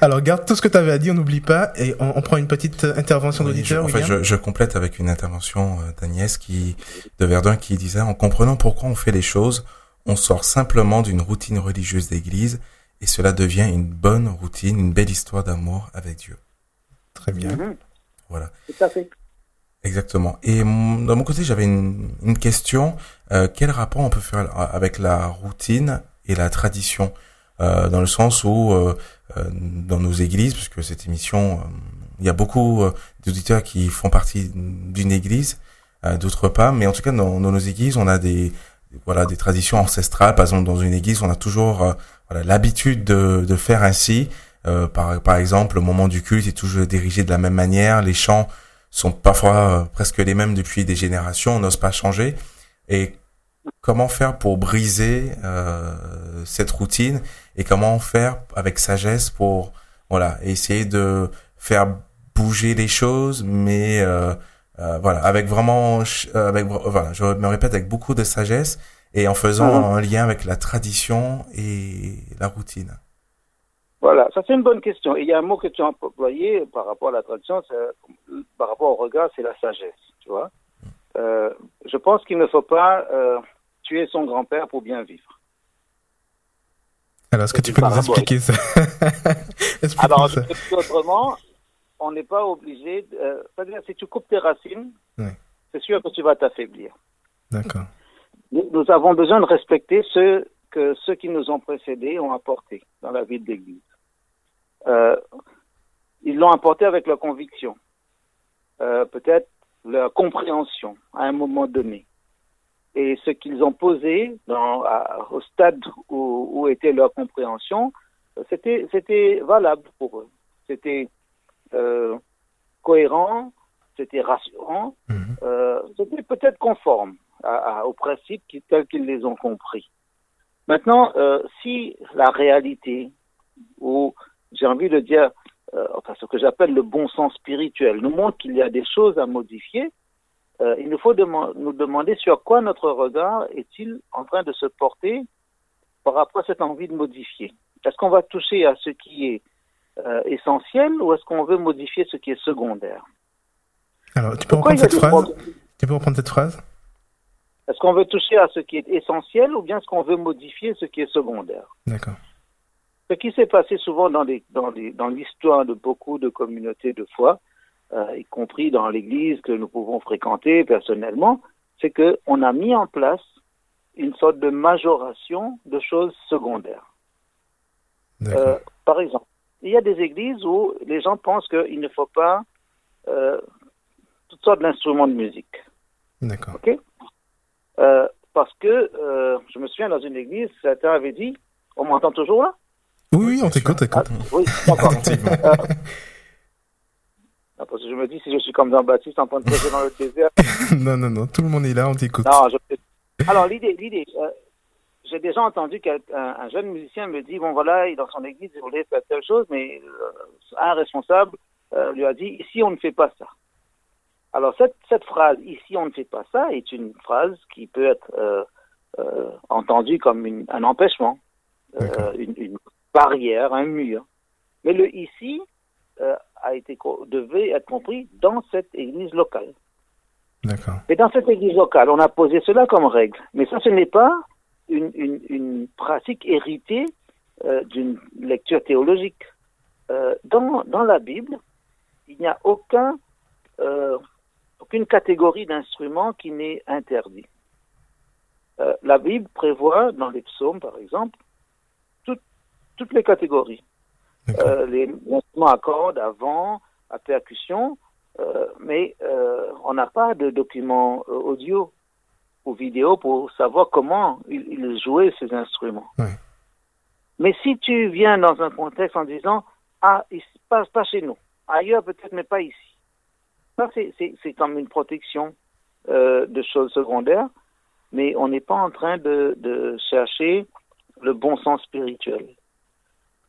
Alors, garde tout ce que tu avais à dire, n'oublie pas, et on, on prend une petite euh, intervention Oui, d'auditeur, en fait, je, je complète avec une intervention euh, d'Agnès qui, de Verdun qui disait, en comprenant pourquoi on fait les choses, on sort simplement d'une routine religieuse d'église et cela devient une bonne routine, une belle histoire d'amour avec Dieu. Très bien. Mhm, Voilà. Tout à fait. Exactement. Et de mon côté, j'avais une, une question. Euh, quel rapport on peut faire avec la routine et la tradition? Euh, Dans le sens où, euh, euh, dans nos églises, puisque cette émission, euh, il y a beaucoup d'auditeurs qui font partie d'une église, d'autres pas, mais en tout cas, dans, nos églises, on a des voilà des traditions ancestrales. Par exemple, dans une église, on a toujours l'habitude de, de faire ainsi. Par, par exemple, le moment du culte est toujours dirigé de la même manière. Les chants sont parfois presque les mêmes depuis des générations, on n'ose pas changer. Et comment faire pour briser euh, cette routine et comment faire avec sagesse pour voilà essayer de faire bouger les choses, mais euh, euh, voilà avec vraiment euh, avec voilà je me répète avec beaucoup de sagesse et en faisant Mhm. un lien avec la tradition et la routine. Voilà, ça c'est une bonne question. Et il y a un mot que tu as employé par rapport à la tradition, par rapport au regard, c'est la sagesse, tu vois. Euh, je pense qu'il ne faut pas euh, tuer son grand-père pour bien vivre. Alors, est-ce que tu peux nous expliquer ça Alors, ça. autrement, on n'est pas obligé. Euh, c'est-à-dire, si tu coupes tes racines, c'est sûr que tu vas t'affaiblir. D'accord. Nous, avons besoin de respecter ce que ceux qui nous ont précédés ont apporté dans la vie de l'Église. Euh, ils l'ont apporté avec leur conviction, euh, peut-être leur compréhension à un moment donné. Et ce qu'ils ont posé dans, au stade où, où, était leur compréhension, c'était, c'était valable pour eux. C'était euh, cohérent, c'était rassurant, mhm. euh, c'était peut-être conforme à, aux principes qui, tels qu'ils les ont compris. Maintenant, euh, si la réalité, ou j'ai envie de dire, enfin ce que j'appelle le bon sens spirituel, nous montre qu'il y a des choses à modifier, euh, il nous faut nous demander sur quoi notre regard est-il en train de se porter par rapport à cette envie de modifier. Est-ce qu'on va toucher à ce qui est euh, essentiel ou est-ce qu'on veut modifier ce qui est secondaire? Alors, tu peux reprendre cette phrase? Tu peux reprendre cette phrase? Est-ce qu'on veut toucher à ce qui est essentiel ou bien est-ce qu'on veut modifier ce qui est secondaire? D'accord. Ce qui s'est passé souvent dans l'histoire de beaucoup de communautés de foi, euh, y compris dans l'Église que nous pouvons fréquenter personnellement, c'est qu'on a mis en place une sorte de majoration de choses secondaires. Euh, par exemple, il y a des églises où les gens pensent qu'il ne faut pas euh, toutes sortes d'instruments de musique. D'accord. Ok euh, Parce que je me souviens dans une église, certains avaient dit, on m'entend toujours là? Oui, oui, on t'écoute, écoute. Ah, oui, d'accord. Euh, parce que je me dis, si je suis comme Jean-Baptiste en train de prêcher dans le désert. non, non, non, tout le monde est là, on t'écoute. Non, je... Alors, l'idée, l'idée, j'ai déjà entendu qu'un un jeune musicien me dit bon voilà, dans son église il voulait faire telle chose, mais euh, un responsable euh, lui a dit ici on ne fait pas ça. Alors cette, cette phrase ici on ne fait pas ça est une phrase qui peut être euh, euh entendue comme une, un empêchement, une, une, barrière, un mur. Mais le ici a été devait être compris dans cette église locale. D'accord. Et dans cette église locale, on a posé cela comme règle. Mais ça, ce n'est pas une, une, une pratique héritée euh, d'une lecture théologique. Euh, dans, dans la Bible, il n'y a aucun, euh, aucune catégorie d'instruments qui n'est interdit. Euh, la Bible prévoit, dans les psaumes par exemple, tout, toutes les catégories. Euh, les instruments à cordes, à vent, à percussion, euh, mais on n'a pas de documents audio ou vidéo pour savoir comment ils, jouaient ces instruments. Mais si tu viens dans un contexte en disant Ah, il se passe pas chez nous, ailleurs peut-être, mais pas ici. Ça, c'est comme une protection euh, de choses secondaires, mais on n'est pas en train de, de chercher le bon sens spirituel.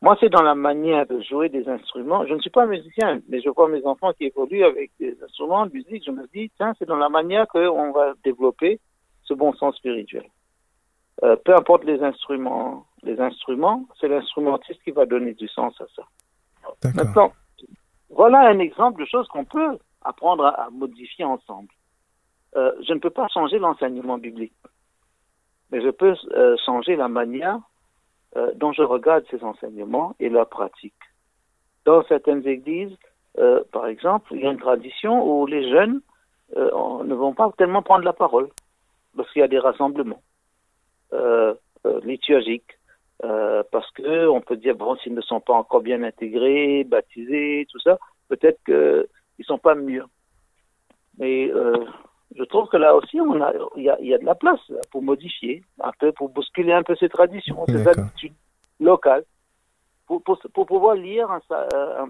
Moi, c'est dans la manière de jouer des instruments. Je ne suis pas musicien, mais je vois mes enfants qui évoluent avec des instruments de musique. Je me dis, tiens, c'est dans la manière qu'on va développer ce bon sens spirituel. Euh, peu importe les instruments, les instruments, c'est l'instrumentiste qui va donner du sens à ça. Maintenant, voilà un exemple de choses qu'on peut apprendre à, modifier ensemble. Euh, je ne peux pas changer l'enseignement biblique, mais je peux euh, changer la manière euh, dont je regarde ces enseignements et leur pratique. Dans certaines églises, euh, par exemple, il y a une tradition où les jeunes euh, ne vont pas tellement prendre la parole parce qu'il y a des rassemblements euh, euh, liturgiques, euh, parce que on peut dire bon s'ils ne sont pas encore bien intégrés, baptisés, tout ça, peut-être qu'ils sont pas mûrs. Mais je trouve que là aussi on a il y a, y a, de la place pour modifier un peu, pour bousculer un peu ces traditions, ces habitudes locales, pour, pour, pour pouvoir lire un, un,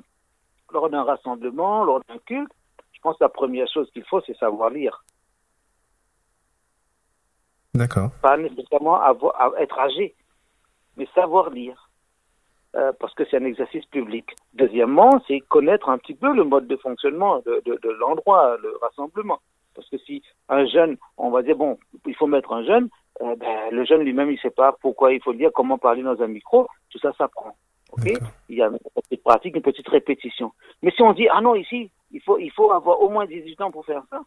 lors d'un rassemblement, lors d'un culte. Je pense que la première chose qu'il faut, c'est savoir lire. D'accord. Pas nécessairement avoir, être âgé, mais savoir lire. Euh, parce que c'est un exercice public. Deuxièmement, c'est connaître un petit peu le mode de fonctionnement de, de, de l'endroit, le rassemblement. Parce que si un jeune, on va dire, bon, il faut mettre un jeune, euh, ben, le jeune lui-même, il ne sait pas pourquoi il faut lire, comment parler dans un micro, tout ça s'apprend. Ok? Il y a une petite pratique, une petite répétition. Mais si on dit, ah non, ici, il faut, il faut avoir au moins 18 ans pour faire ça,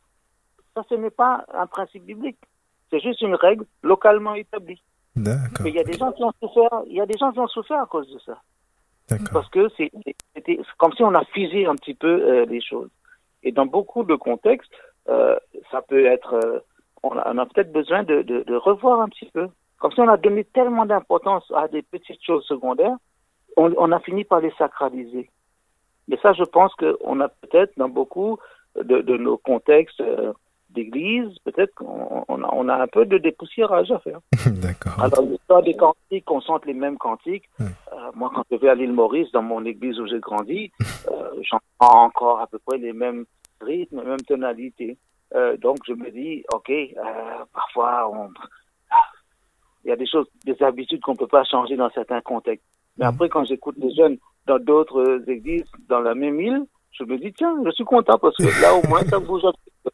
ça, ce n'est pas un principe biblique. C'est juste une règle localement établie. D'accord. Mais il y a des gens qui ont souffert, il y a des gens qui ont souffert à cause de ça. Parce que c'est comme si on a fusé un petit peu euh, les choses. Et dans beaucoup de contextes, ça peut être, euh, on a, peut-être besoin de, de, de revoir un petit peu. Comme si on a donné tellement d'importance à des petites choses secondaires, on, on a fini par les sacraliser. Mais ça, je pense qu'on a peut-être dans beaucoup de, de nos contextes euh, d'église, peut-être qu'on on a, on a un peu de dépoussiérage à faire. D'accord. Alors, l'histoire des cantiques, on chante les mêmes cantiques. Hmm. Euh, moi, quand je vais à l'île Maurice, dans mon église où j'ai grandi, euh, j'entends encore à peu près les mêmes rythmes, les mêmes tonalités. Euh, donc, je me dis, OK, euh, parfois, on... il y a des choses, des habitudes qu'on peut pas changer dans certains contextes. Mais Hmm. après, quand j'écoute les jeunes dans d'autres églises, dans la même île, je me dis, tiens, je suis content parce que là, au moins, ça bouge un petit peu.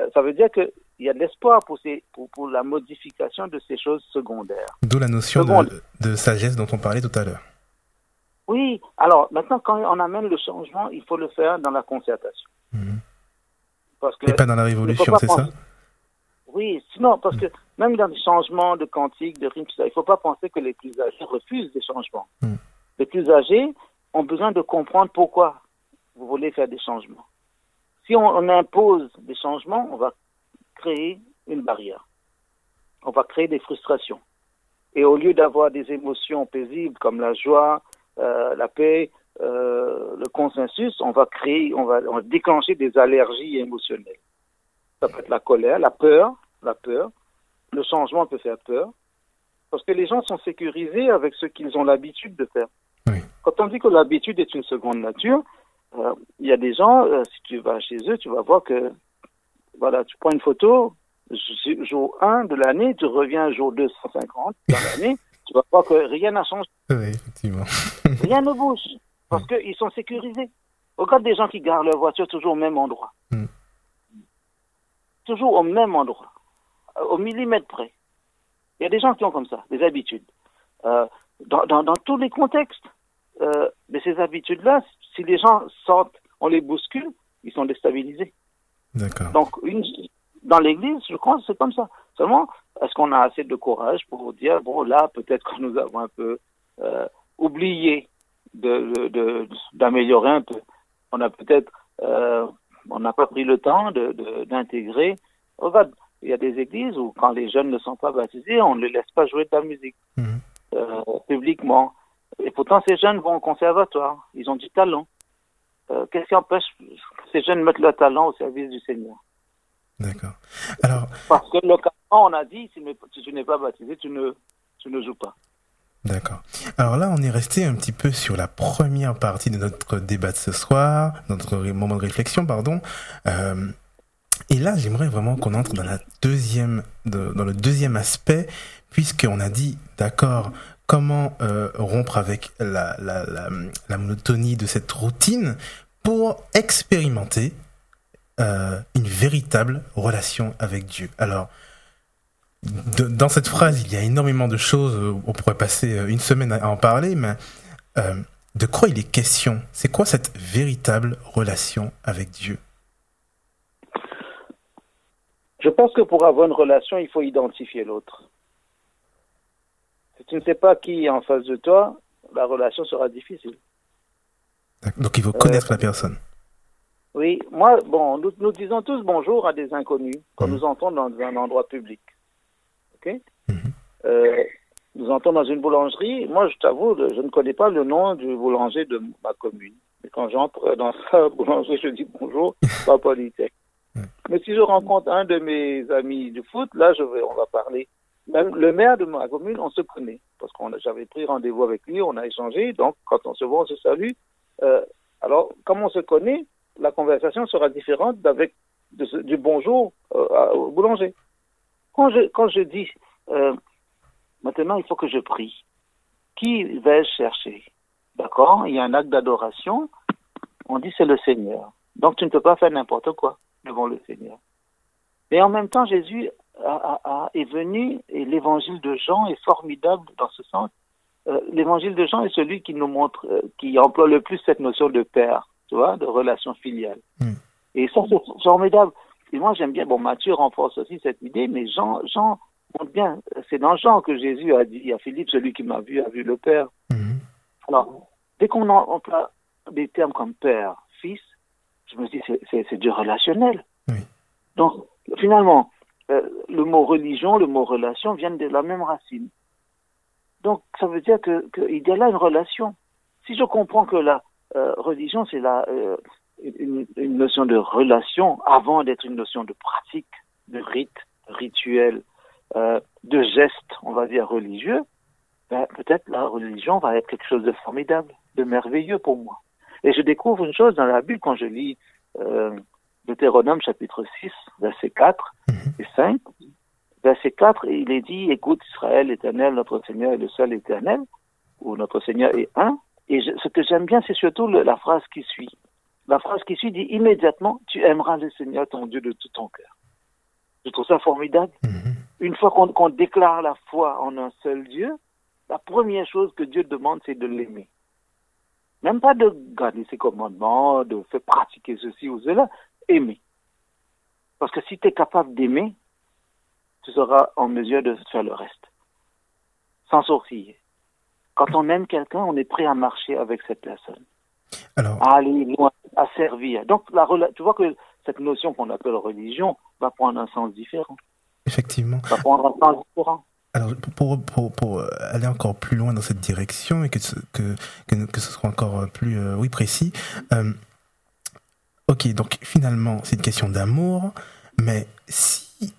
Euh, Ça veut dire qu'il y a de l'espoir pour, ces, pour, pour la modification de ces choses secondaires. D'où la notion de sagesse dont on parlait tout à l'heure. Oui, alors maintenant, quand on amène le changement, il faut le faire dans la concertation. Mhm. Parce que Et pas dans la révolution, c'est ça? Oui, sinon, parce que même dans les changements de cantiques, de rimes, il ne faut pas penser que les plus âgés refusent des changements. Mm. Les plus âgés ont besoin de comprendre pourquoi vous voulez faire des changements. Si on, on impose des changements, on va créer une barrière. On va créer des frustrations. Et au lieu d'avoir des émotions paisibles comme la joie, euh, la paix, euh, le consensus, on va créer, on va, on va déclencher des allergies émotionnelles. Ça peut être la colère, la peur, la peur. Le changement peut faire peur. Parce que les gens sont sécurisés avec ce qu'ils ont l'habitude de faire. Oui. Quand on dit que l'habitude est une seconde nature, euh, il y a des gens, euh, si tu vas chez eux, tu vas voir que, voilà, tu prends une photo, jour 1 de l'année, tu reviens jour 250 dans l'année, tu vas voir que rien n'a changé. Oui, effectivement. Rien ne bouge. Parce qu'ils sont sécurisés. Regarde des gens qui garent leur voiture toujours au même endroit. Mm. Toujours au même endroit. euh, Au millimètre près. Il y a des gens qui ont comme ça, des habitudes. Euh, dans, dans, dans tous les contextes. Euh, mais ces habitudes-là, si les gens sortent, on les bouscule, ils sont déstabilisés. D'accord. Donc, une, dans l'Église, je crois que c'est comme ça. Seulement, est-ce qu'on a assez de courage pour dire, bon, là, peut-être que nous avons un peu euh, oublié d'améliorer un peu. On a peut-être, euh, on n'a pas pris le temps de- de- d'intégrer. Regarde, il y a des églises où, quand les jeunes ne sont pas baptisés, on ne les laisse pas jouer de la musique Mhm. euh, publiquement. Et pourtant, ces jeunes vont au conservatoire. Ils ont du talent. Euh, Qu'est-ce qui empêche que ces jeunes mettent leur talent au service du Seigneur? D'accord. Alors, Parce que localement, on a dit, si tu n'es pas baptisé, tu ne, tu ne joues pas. D'accord. Alors là, on est resté un petit peu sur la première partie de notre débat de ce soir, notre moment de réflexion, pardon. Euh, et là, j'aimerais vraiment qu'on entre dans la deuxième, de- dans le deuxième aspect, puisqu'on a dit, d'accord, comment euh, rompre avec la, la, la, la monotonie de cette routine pour expérimenter euh, une véritable relation avec Dieu. Alors, de- dans cette phrase, il y a énormément de choses. euh, On pourrait passer euh, une semaine à en parler, mais euh, de quoi il est question? C'est quoi cette véritable relation avec Dieu? Je pense que pour avoir une relation, il faut identifier l'autre. Si tu ne sais pas qui est en face de toi, la relation sera difficile. Donc il faut connaître la personne. Oui, moi, bon, nous, nous disons tous bonjour à des inconnus quand Mhm. nous entrons dans un endroit public. OK Mhm. Euh, Nous entrons dans une boulangerie. Moi, je t'avoue, je ne connais pas le nom du boulanger de ma commune. Mais quand j'entre dans sa boulangerie, je dis bonjour, pas politique. Mhm. Mais si je rencontre un de mes amis du foot, là, je vais, on va parler. Même le maire de ma commune, on se connaît. Parce qu'on j'avais pris rendez-vous avec lui, on a échangé. Donc, quand on se voit, on se salue. Euh, alors, comme on se connaît, la conversation sera différente d'avec du bonjour euh, au boulanger. Quand je, quand je dis euh, maintenant il faut que je prie, qui vais-je chercher? D'accord? Il y a un acte d'adoration. On dit c'est le Seigneur. Donc tu ne peux pas faire n'importe quoi devant le Seigneur. Mais en même temps, Jésus a- a- a- est venu et l'évangile de Jean est formidable dans ce sens. Euh, l'évangile de Jean est celui qui nous montre, euh, qui emploie le plus cette notion de père, tu vois, de relation filiale. Mm. Et ça, c'est formidable. Et moi, j'aime bien, bon, Matthieu renforce aussi cette idée, mais Jean, Jean montre bien. C'est dans Jean que Jésus a dit à Philippe, celui qui m'a vu a vu le Père. Mhm. Alors, dès qu'on emploie des termes comme père, fils, je me dis c'est- du relationnel. Oui. Donc, finalement, euh, le mot religion, le mot relation viennent de la même racine. Donc, ça veut dire que qu'il y a là une relation. Si je comprends que la euh, religion, c'est la euh, une, une notion de relation avant d'être une notion de pratique, de rite, rituel, euh, de geste, on va dire religieux, ben, peut-être la religion va être quelque chose de formidable, de merveilleux pour moi. Et je découvre une chose dans la Bible quand je lis euh, Deutéronome chapitre 6, verset 4 et 5. Verset 4, il est dit, écoute Israël, l'éternel, notre Seigneur est le seul éternel, ou notre Seigneur est un. Et je- ce que j'aime bien, c'est surtout le- la phrase qui suit. La phrase qui suit dit immédiatement, tu aimeras le Seigneur ton Dieu de tout ton cœur. Je trouve ça formidable. Mhm. Une fois qu'on déclare la foi en un seul Dieu, la première chose que Dieu demande, c'est de l'aimer. Même pas de garder ses commandements, de faire pratiquer ceci ou cela, aimer. Parce que si tu es capable d'aimer, tu seras en mesure de faire le reste. Sans sourciller. Quand on aime quelqu'un, on est prêt à marcher avec cette personne, Alors, à aller loin, à servir. Donc, la, tu vois que cette notion qu'on appelle religion va prendre un sens différent. effectivement. Va prendre un sens différent. Alors, pour, pour, pour aller encore plus loin dans cette direction et que ce, que, que, que ce soit encore plus euh, oui, précis, euh, ok, donc finalement, c'est une question d'amour, mais si...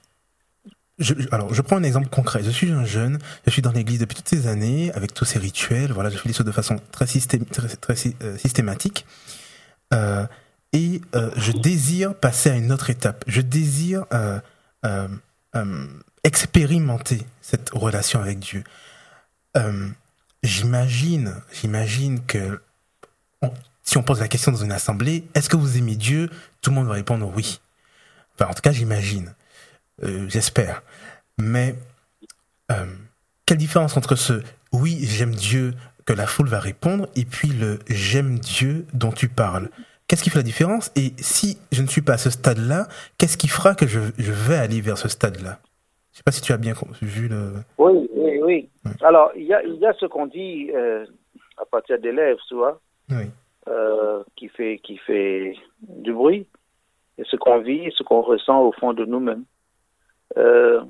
Je- alors, je prends un exemple concret. Je suis un jeune, je suis dans l'église depuis toutes ces années, avec tous ces rituels, voilà, je fais les choses de façon très, systém- très, très, euh, systématique, euh, et euh, je désire passer à une autre étape. Je désire... euh, expérimenter cette relation avec Dieu. J'imagine, j'imagine que si on pose la question dans une assemblée, est-ce que vous aimez Dieu? Tout le monde va répondre oui. Enfin, en tout cas, j'imagine, j'espère. Mais quelle différence entre ce oui, j'aime Dieu que la foule va répondre et puis le j'aime Dieu dont tu parles Qu'est-ce qui fait la différence? Et si je ne suis pas à ce stade-là, qu'est-ce qui fera que je, je vais aller vers ce stade-là? Je sais pas si tu as bien vu le. Oui, oui, oui. Alors, il y a, il y a ce qu'on dit euh, à partir des lèvres, tu vois, Oui. euh, qui, fait, qui fait du bruit, et ce qu'on vit, ce qu'on ressent au fond de nous-mêmes. Euh,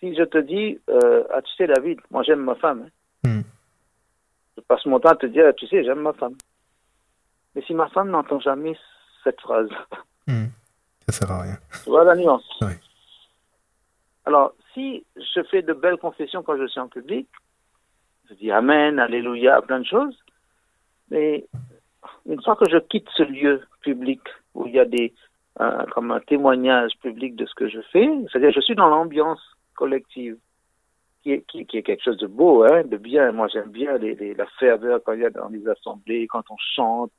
si je te dis, ah, tu sais, David, moi j'aime ma femme. hein. Hmm. Je passe mon temps à te dire, tu sais, j'aime ma femme. Mais si ma femme n'entend jamais cette phrase, Hmm. Ça sert à rien. tu vois la nuance? Oui. Alors, si je fais de belles confessions quand je suis en public, je dis Amen, Alléluia, plein de choses, mais une fois que je quitte ce lieu public où il y a des un- comme un témoignage public de ce que je fais, c'est-à-dire je suis dans l'ambiance collective, qui est, qui, qui est quelque chose de beau, hein, de bien. Moi, j'aime bien les, les- la ferveur quand il y a dans les assemblées, quand on chante,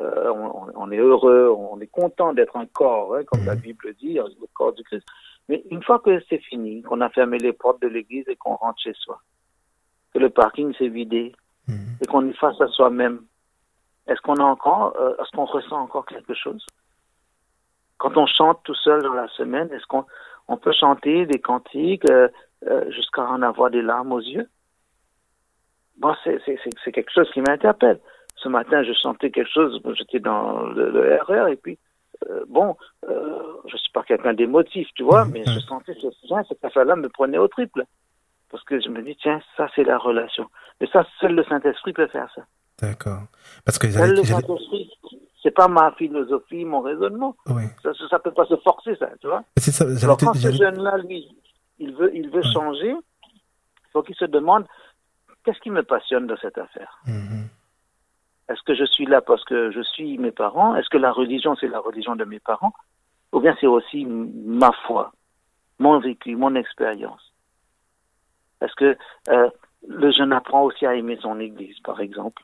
euh, on, est heureux, on est content d'être un corps, hein, comme la Bible dit, le corps du Christ. Mais une fois que c'est fini, qu'on a fermé les portes de l'église et qu'on rentre chez soi, que le parking s'est vidé Mhm. et qu'on est face à soi-même, est-ce qu'on a encore, euh, est-ce qu'on ressent encore quelque chose? Quand on chante tout seul dans la semaine, est-ce qu'on on peut chanter des cantiques euh, euh, jusqu'à en avoir des larmes aux yeux Moi, c'est quelque chose qui m'interpelle. Ce matin, je chantais quelque chose, j'étais dans le, le RR et puis euh, bon, euh, je suis pas quelqu'un d'émotif, tu vois, mais je sentais que tiens, cette affaire-là me prenait au triple. Parce que je me dis, tiens, ça, c'est la relation. Mais ça, seul le Saint-Esprit peut faire ça. D'accord. Parce que Seul le Saint-Esprit, c'est pas ma philosophie, mon raisonnement. Oui. Ça, ça, ça peut pas se forcer, ça, tu vois. C'est ça. Alors, quand ce j'allais- jeune-là, lui, il veut, il veut Ouais. changer, il faut qu'il se demande, qu'est-ce qui me passionne dans cette affaire? Mhm. Est-ce que je suis là parce que je suis mes parents? Est-ce que la religion, c'est la religion de mes parents? Ou bien c'est aussi ma foi, mon vécu, mon expérience? Est-ce que euh, le jeune apprend aussi à aimer son église, par exemple?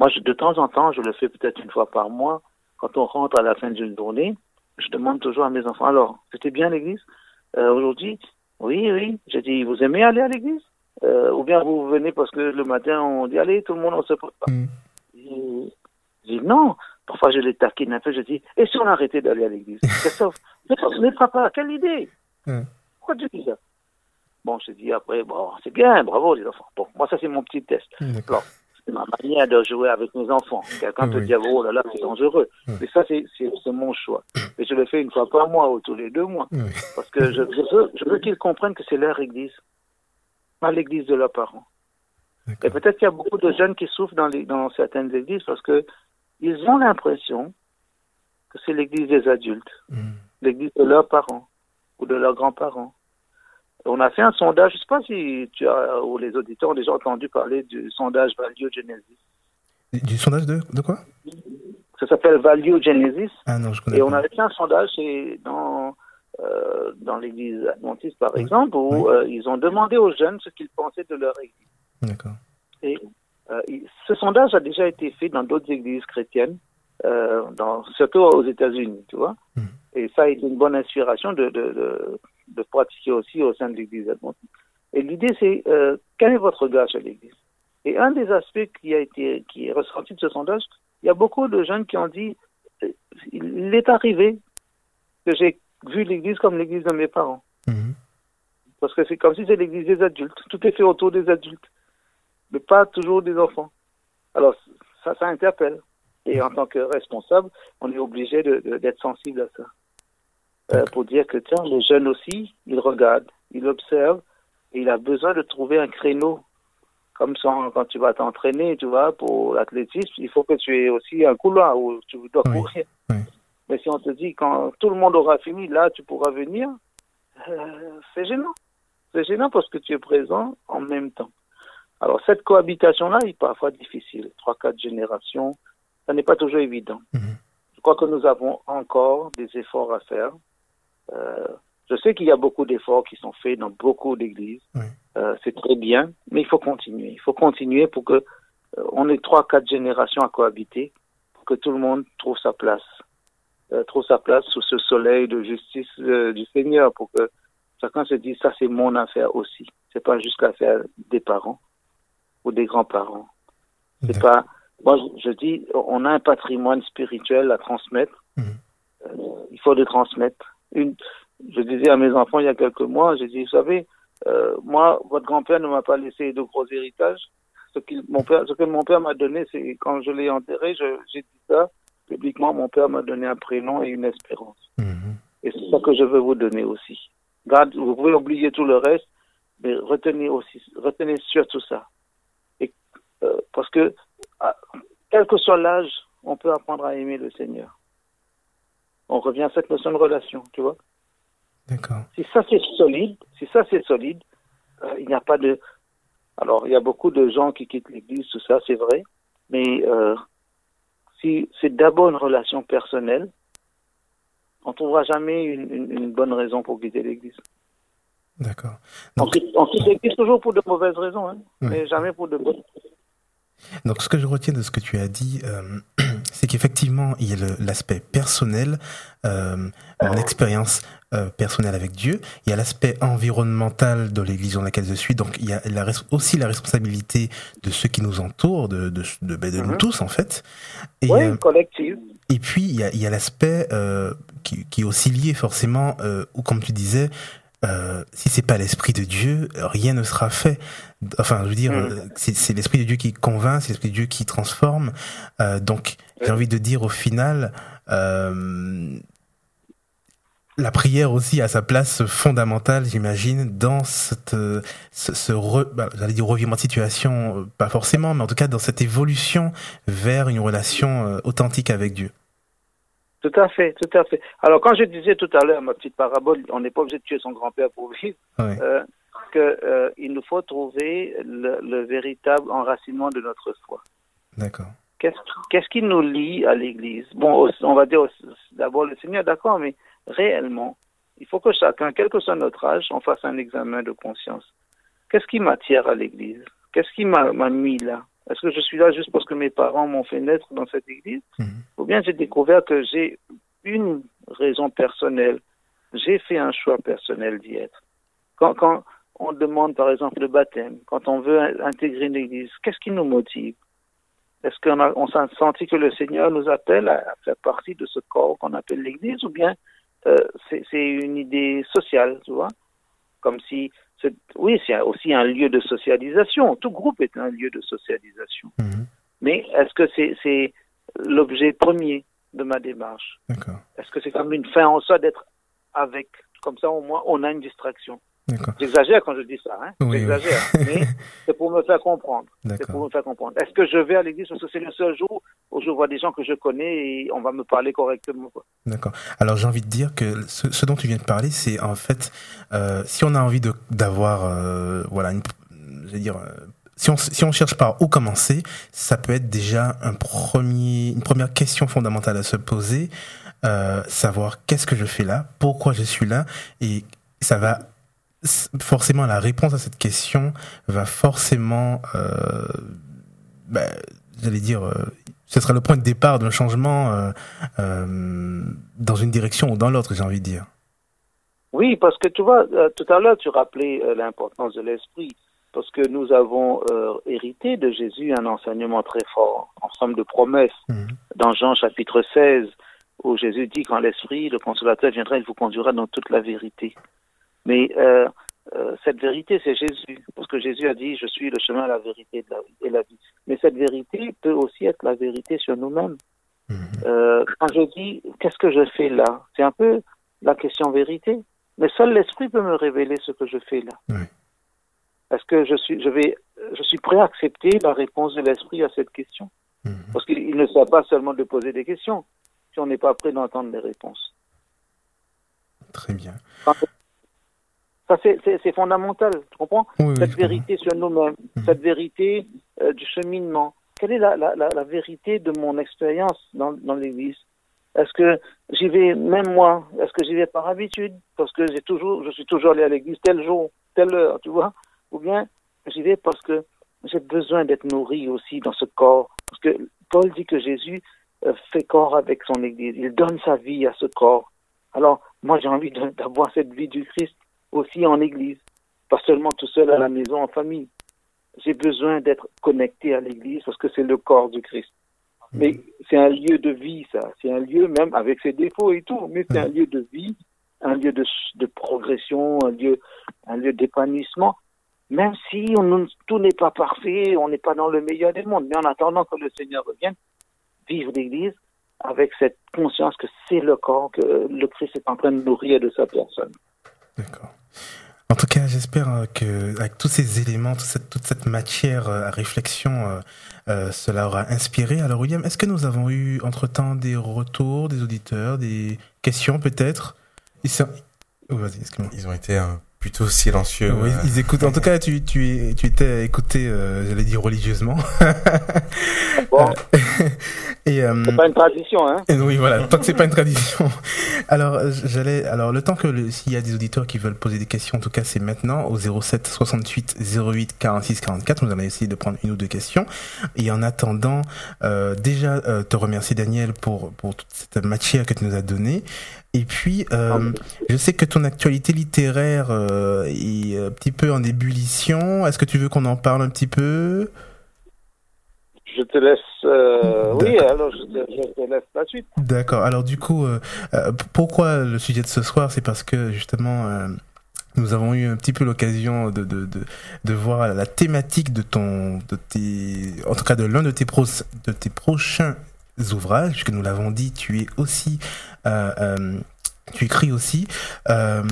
Moi, je- de temps en temps, je le fais peut-être une fois par mois. Quand on rentre à la fin d'une journée, je demande toujours à mes enfants, alors, c'était bien l'église? Euh, aujourd'hui Oui, oui. Je dis, vous aimez aller à l'église? Euh, Ou bien vous venez parce que le matin, on dit, allez, tout le monde, on se prépare. Mhm. Je je dis non. Parfois, je les taquine un peu. Je dis, et si on arrêtait d'aller à l'église? Christophe, mais, papa, quelle idée? Ouais. pourquoi tu dis ça? Bon, je dis après, bon, c'est bien, bravo les enfants. Bon, moi, ça, c'est mon petit test. Alors, c'est ma manière de jouer avec mes enfants. Quelqu'un peut Oui. dire, oh là là, c'est dangereux. Oui. Mais ça, c'est mon choix. Et je le fais une fois par mois ou tous les deux mois. Oui. Parce que je, je veux, je veux qu'ils comprennent que c'est leur église, pas l'église de leurs parents. Et peut-être qu'il y a beaucoup de jeunes qui souffrent dans, les, dans certaines églises parce que ils ont l'impression que c'est l'église des adultes, Mm. l'église de leurs parents ou de leurs grands-parents. On a fait un sondage, je ne sais pas si tu as, ou les auditeurs ont déjà entendu parler du sondage Value Genesis. Du, du sondage de, de quoi? Ça s'appelle Value Genesis. Ah non, je connais Et on avait fait un sondage chez- dans, euh, dans l'église adventiste, par Oui. exemple, où Oui. euh, ils ont demandé aux jeunes ce qu'ils pensaient de leur église. D'accord. Et euh, ce sondage a déjà été fait dans d'autres églises chrétiennes, dans, surtout aux États-Unis, tu vois. Mhm. Et ça a été une bonne inspiration de, de, de, de pratiquer aussi au sein de l'église adventiste. Et l'idée, c'est euh, quel est votre regard sur l'église? Et un des aspects qui a été qui est ressorti de ce sondage, il y a beaucoup de jeunes qui ont dit euh, il est arrivé que j'ai vu l'église comme l'église de mes parents. Mhm. Parce que c'est comme si c'est l'église des adultes. Tout est fait autour des adultes, mais pas toujours des enfants. Alors, ça, ça interpelle. Et en tant que responsable, on est obligé d'être sensible à ça. Euh, pour dire que, tiens, les jeunes aussi, ils regardent, ils observent, et il a besoin de trouver un créneau. Comme ça, quand tu vas t'entraîner, tu vois, pour l'athlétisme, il faut que tu aies aussi un couloir où tu dois Oui, courir. oui. Mais si on te dit, quand tout le monde aura fini, là, tu pourras venir, euh, c'est gênant. C'est gênant parce que tu es présent en même temps. Alors, cette cohabitation-là est parfois difficile. Trois, quatre générations, ça n'est pas toujours évident. Mhm. Je crois que nous avons encore des efforts à faire. Euh, je sais qu'il y a beaucoup d'efforts qui sont faits dans beaucoup d'églises. Oui. Euh, c'est très bien, mais il faut continuer. Il faut continuer pour que euh, on ait trois, quatre générations à cohabiter, pour que tout le monde trouve sa place, euh, trouve sa place sous ce soleil de justice euh, du Seigneur, pour que chacun se dise ça c'est mon affaire aussi. C'est pas juste l'affaire des parents ou des grands-parents. C'est pas. Moi, je, je dis, on a un patrimoine spirituel à transmettre. Mhm. Euh, il faut le transmettre. Une, je disais à mes enfants il y a quelques mois, j'ai dit, vous savez, euh, moi, votre grand-père ne m'a pas laissé de gros héritages. Ce, qu'il, mon père, ce que mon père m'a donné, c'est quand je l'ai enterré, j'ai dit ça publiquement, mon père m'a donné un prénom et une espérance. Mhm. Et c'est ça que je veux vous donner aussi. Garde, vous pouvez oublier tout le reste, mais retenez aussi, retenez surtout ça. Et, euh, parce que, à- quel que soit l'âge, on peut apprendre à aimer le Seigneur. On revient à cette notion de relation, tu vois. D'accord. Si ça c'est solide, si ça c'est solide, euh, il n'y a pas de. Alors, il y a beaucoup de gens qui quittent l'Église, tout ça, c'est vrai. Mais euh, si c'est d'abord une relation personnelle, on trouvera jamais une, une- une bonne raison pour quitter l'Église. D'accord. On Donc, quitte, on quitte l'Église toujours pour de mauvaises raisons, hein, mais jamais pour de bonnes. donc, ce que je retiens de ce que tu as dit, euh, c'est qu'effectivement, il y a l'aspect personnel, euh, mon expérience euh, personnelle avec Dieu. Il y a l'aspect environnemental de l'église dans laquelle je suis. Donc, il y a la, aussi la responsabilité de ceux qui nous entourent, de, de, de, ben, nous Mhm. tous, en fait. Et, Oui, euh, collective. Et puis, il y a, il y a l'aspect euh, qui, qui est aussi lié forcément, euh, où comme tu disais, euh, si c'est pas l'esprit de Dieu, rien ne sera fait. Enfin, je veux dire, Mm. euh, c'est l'esprit de Dieu qui convainc, c'est l'esprit de Dieu qui transforme. Euh, donc, j'ai envie de dire au final, euh, la prière aussi a sa place fondamentale, j'imagine, dans cette, ce, ce re, bah, j'allais dire revirement de situation, euh, pas forcément, mais en tout cas dans cette évolution vers une relation euh, authentique avec Dieu. Tout à fait, tout à fait. Alors, quand je disais tout à l'heure, ma petite parabole, on n'est pas obligé de tuer son grand-père pour vivre, Ouais. euh, que euh, il nous faut trouver le, le véritable enracinement de notre foi. D'accord. Qu'est-ce qui nous lie à l'Église? Bon, on va dire d'abord le Seigneur, d'accord, mais réellement, il faut que chacun, quel que soit notre âge, on fasse un examen de conscience. Qu'est-ce qui m'attire à l'Église? Qu'est-ce qui m'a mis là? Est-ce que je suis là juste parce que mes parents m'ont fait naître dans cette Église Mhm. Ou bien j'ai découvert que j'ai une raison personnelle, j'ai fait un choix personnel d'y être. Quand, quand on demande par exemple le baptême, quand on veut in- intégrer une Église, qu'est-ce qui nous motive est-ce qu'on a, on s'est senti que le Seigneur nous appelle à, à faire partie de ce corps qu'on appelle l'Église ou bien euh, c'est, c'est une idée sociale, tu vois? Comme si, oui, c'est aussi un lieu de socialisation. Tout groupe est un lieu de socialisation. Mhm. Mais est-ce que c'est c'est l'objet premier de ma démarche? Est-ce que c'est comme une fin en soi d'être avec Comme ça, au moins, on a une distraction? J'exagère quand je dis ça, hein Oui, oui. J'exagère, mais c'est pour me faire comprendre. C'est pour me faire comprendre. Est-ce que je vais à l'église parce que c'est le seul jour où je vois des gens que je connais et on va me parler correctement. D'accord. Alors j'ai envie de dire que ce, ce dont tu viens de parler, c'est en fait, euh, si on a envie de d'avoir, euh, voilà, une, je vais dire, euh, si on si on cherche par où commencer, ça peut être déjà un premier, une première question fondamentale à se poser, euh, savoir qu'est-ce que je fais là, pourquoi je suis là, et ça va forcément la réponse à cette question va forcément, euh, ben, j'allais dire, euh, ce sera le point de départ d'un changement. euh, euh, dans une direction ou dans l'autre, j'ai envie de dire. Oui, parce que tu vois, tout à l'heure, tu rappelais l'importance de l'esprit, parce que nous avons hérité de Jésus un enseignement très fort, en somme de promesses. Mhm. Dans Jean chapitre 16, où Jésus dit quand l'Esprit, le consolateur viendra, il vous conduira dans toute la vérité. Mais euh, euh, cette vérité, c'est Jésus, parce que Jésus a dit, je suis le chemin, la vérité et la, vie. Mais cette vérité peut aussi être la vérité sur nous-mêmes. Mhm. Euh, quand je dis, qu'est-ce que je fais là? C'est un peu la question vérité. Mais seul l'Esprit peut me révéler ce que je fais là. Oui. Est-ce que je suis, je vais, je suis prêt à accepter la réponse de l'Esprit à cette question? Mhm. Parce qu'il ne sert pas seulement de poser des questions, si on n'est pas prêt d'entendre les réponses. Très bien. Ça, c'est- fondamental, tu comprends Oui, Cette comprends. vérité sur nous-mêmes, Mhm. cette vérité euh, du cheminement. Quelle est la, la, la, la vérité de mon expérience dans, dans l'Église? Est-ce que j'y vais, même moi, est-ce que j'y vais par habitude? Parce que j'ai toujours, je suis toujours allé à l'Église tel jour, telle heure, tu vois? Ou bien j'y vais parce que j'ai besoin d'être nourri aussi dans ce corps. Parce que Paul dit que Jésus euh, fait corps avec son Église. Il donne sa vie à ce corps. Alors, moi, j'ai envie d'avoir cette vie du Christ aussi en Église. Pas seulement tout seul à la maison, en famille. J'ai besoin d'être connecté à l'Église parce que c'est le corps du Christ. Mais c'est un lieu de vie, ça. C'est un lieu, même avec ses défauts et tout, mais c'est un lieu de vie, un lieu de, de progression, un lieu, un lieu d'épanouissement. Même si on, tout n'est pas parfait, on n'est pas dans le meilleur des mondes. Mais en attendant que le Seigneur revienne, vivre l'Église avec cette conscience que c'est le corps, que le Christ est en train de nourrir de sa personne. D'accord. En tout cas, j'espère euh, que avec tous ces éléments, toute cette, toute cette matière euh, à réflexion, euh, euh, cela aura inspiré. Alors, William, est-ce que nous avons eu entre-temps des retours des auditeurs, des questions peut-être? Ils sont- Oh. Ils ont été plutôt silencieux. Oui, euh, ils écoutent. En tout cas, tu, tu, tu étais écouté, euh, j'allais dire religieusement. Bon, Et, euh, c'est pas une tradition, hein. Et oui, voilà, tant que c'est pas une tradition. Alors, euh, j'allais, alors le temps que le- s'il y a des auditeurs qui veulent poser des questions, en tout cas, c'est maintenant au 07 68 08 46 44. Nous allons essayer de prendre une ou deux questions. Et en attendant, euh, déjà euh, te remercier Daniel pour pour toute cette matière que tu nous as donnée. Et puis, euh, je sais que ton actualité littéraire euh, est un petit peu en ébullition. Est-ce que tu veux qu'on en parle un petit peu? Je te laisse. euh, oui, alors je te, je te laisse la suite. D'accord. Alors du coup, pourquoi le sujet de ce soir? C'est parce que justement, nous avons eu un petit peu l'occasion de, de, de, de voir la thématique de ton, de tes, en tout cas de l'un de tes de tes prochains ouvrages, puisque nous l'avons dit, tu es aussi, euh, euh, tu écris aussi. Euh,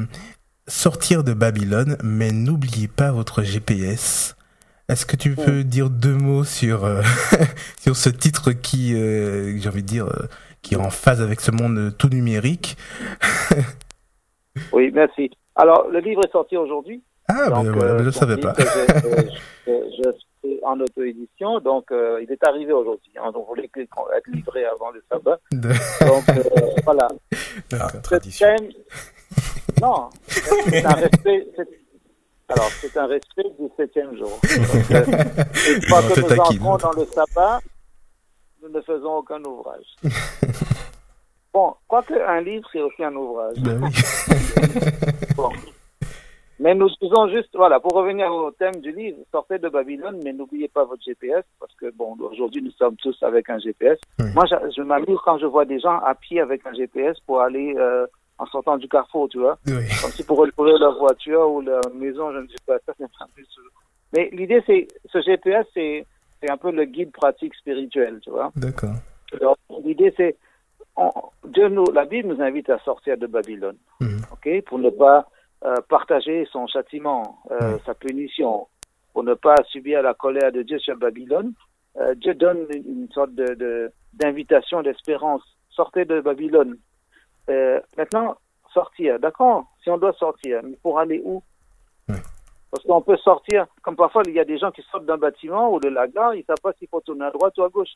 Sortir de Babylone, mais n'oubliez pas votre GPS. Est-ce que tu peux dire deux mots sur euh, sur ce titre qui, euh, j'ai envie de dire, euh, qui est en phase avec ce monde tout numérique? Oui, merci. Alors, le livre est sorti aujourd'hui. Ah, ben voilà, je ne savais pas. Je, je, je suis en auto-édition, donc euh, il est arrivé aujourd'hui. Hein, donc, on voulait être livré avant le sabbat. De- Donc, euh, voilà. ah, D'accord. Ce tradition. thème- Non, c'est un respect. Alors, c'est un respect du septième jour. Donc, euh, une fois que nous entrons dans le sabbat, nous ne faisons aucun ouvrage. Bon, quoique un livre, c'est aussi un ouvrage. Ben oui. Bon. Mais nous disons juste, voilà, pour revenir au thème du livre, sortez de Babylone, mais n'oubliez pas votre GPS, parce que, bon, aujourd'hui, nous sommes tous avec un GPS. Oui. Moi, je, je m'amuse quand je vois des gens à pied avec un GPS pour aller euh, en sortant du carrefour, tu vois. Oui. Comme si pour retrouver leur voiture ou leur maison, je ne sais pas. Ça. Mais l'idée, c'est, ce GPS, c'est, c'est un peu le guide pratique spirituel, tu vois. D'accord. Alors, l'idée, c'est, on- Dieu nous, la Bible nous invite à sortir de Babylone, Mhm. ok, pour ne pas euh, partager son châtiment, euh, sa punition, pour ne pas subir la colère de Dieu sur Babylone. Euh, Dieu donne une, sorte de, de- d'invitation, d'espérance. Sortez de Babylone. Maintenant, sortir, d'accord Si on doit sortir, mais pour aller où? Parce qu'on peut sortir, comme parfois il y a des gens qui sortent d'un bâtiment ou de la gare, ils ne savent pas s'il faut tourner à droite ou à gauche.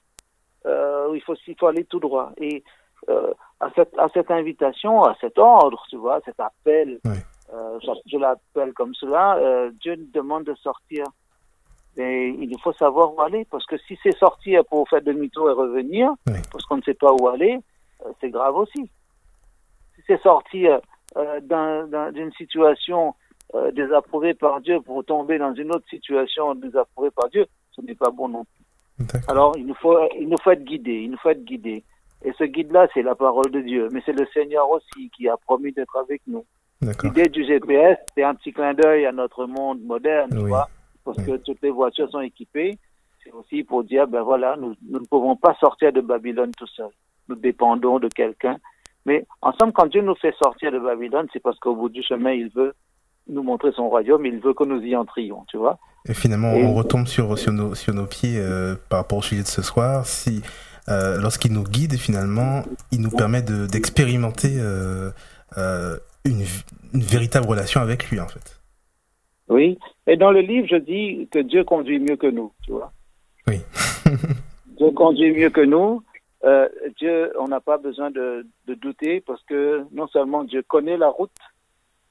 Il faut s'il faut aller tout droit. Et à, cette, à cette invitation, à cet ordre, tu vois, cet appel. Euh, je, l'appelle comme cela, euh, Dieu nous demande de sortir. Et il faut savoir où aller, parce que si c'est sortir pour faire demi-tour et revenir, parce qu'on ne sait pas où aller, euh, c'est grave aussi. Si c'est sortir euh, d'un- d'un- d'une situation euh, désapprouvée par Dieu pour tomber dans une autre situation désapprouvée par Dieu, ce n'est pas bon non plus. Alors, il nous faut, il nous faut être guidés, il nous faut être guidés. Et ce guide-là, c'est la parole de Dieu. Mais c'est le Seigneur aussi qui a promis d'être avec nous. L'idée du GPS, c'est un petit clin d'œil à notre monde moderne, tu vois, parce Oui. que toutes les voitures sont équipées. C'est aussi pour dire, ben voilà, nous, nous ne pouvons pas sortir de Babylone tout seuls. Nous dépendons de quelqu'un. Mais en somme, quand Dieu nous fait sortir de Babylone, c'est parce qu'au bout du chemin, il veut nous montrer son royaume, il veut que nous y entrions, tu vois. Et finalement, Et- on retombe sur, sur, nos, sur nos pieds euh, par rapport au sujet de ce soir. Si, euh, lorsqu'il nous guide, finalement, il nous permet de- d'expérimenter euh, euh, une, une véritable relation avec lui, en fait. Oui. Et dans le livre, je dis que Dieu conduit mieux que nous, tu vois. Oui. Dieu conduit mieux que nous. Euh, Dieu, on n'a pas besoin de, de douter parce que non seulement Dieu connaît la route,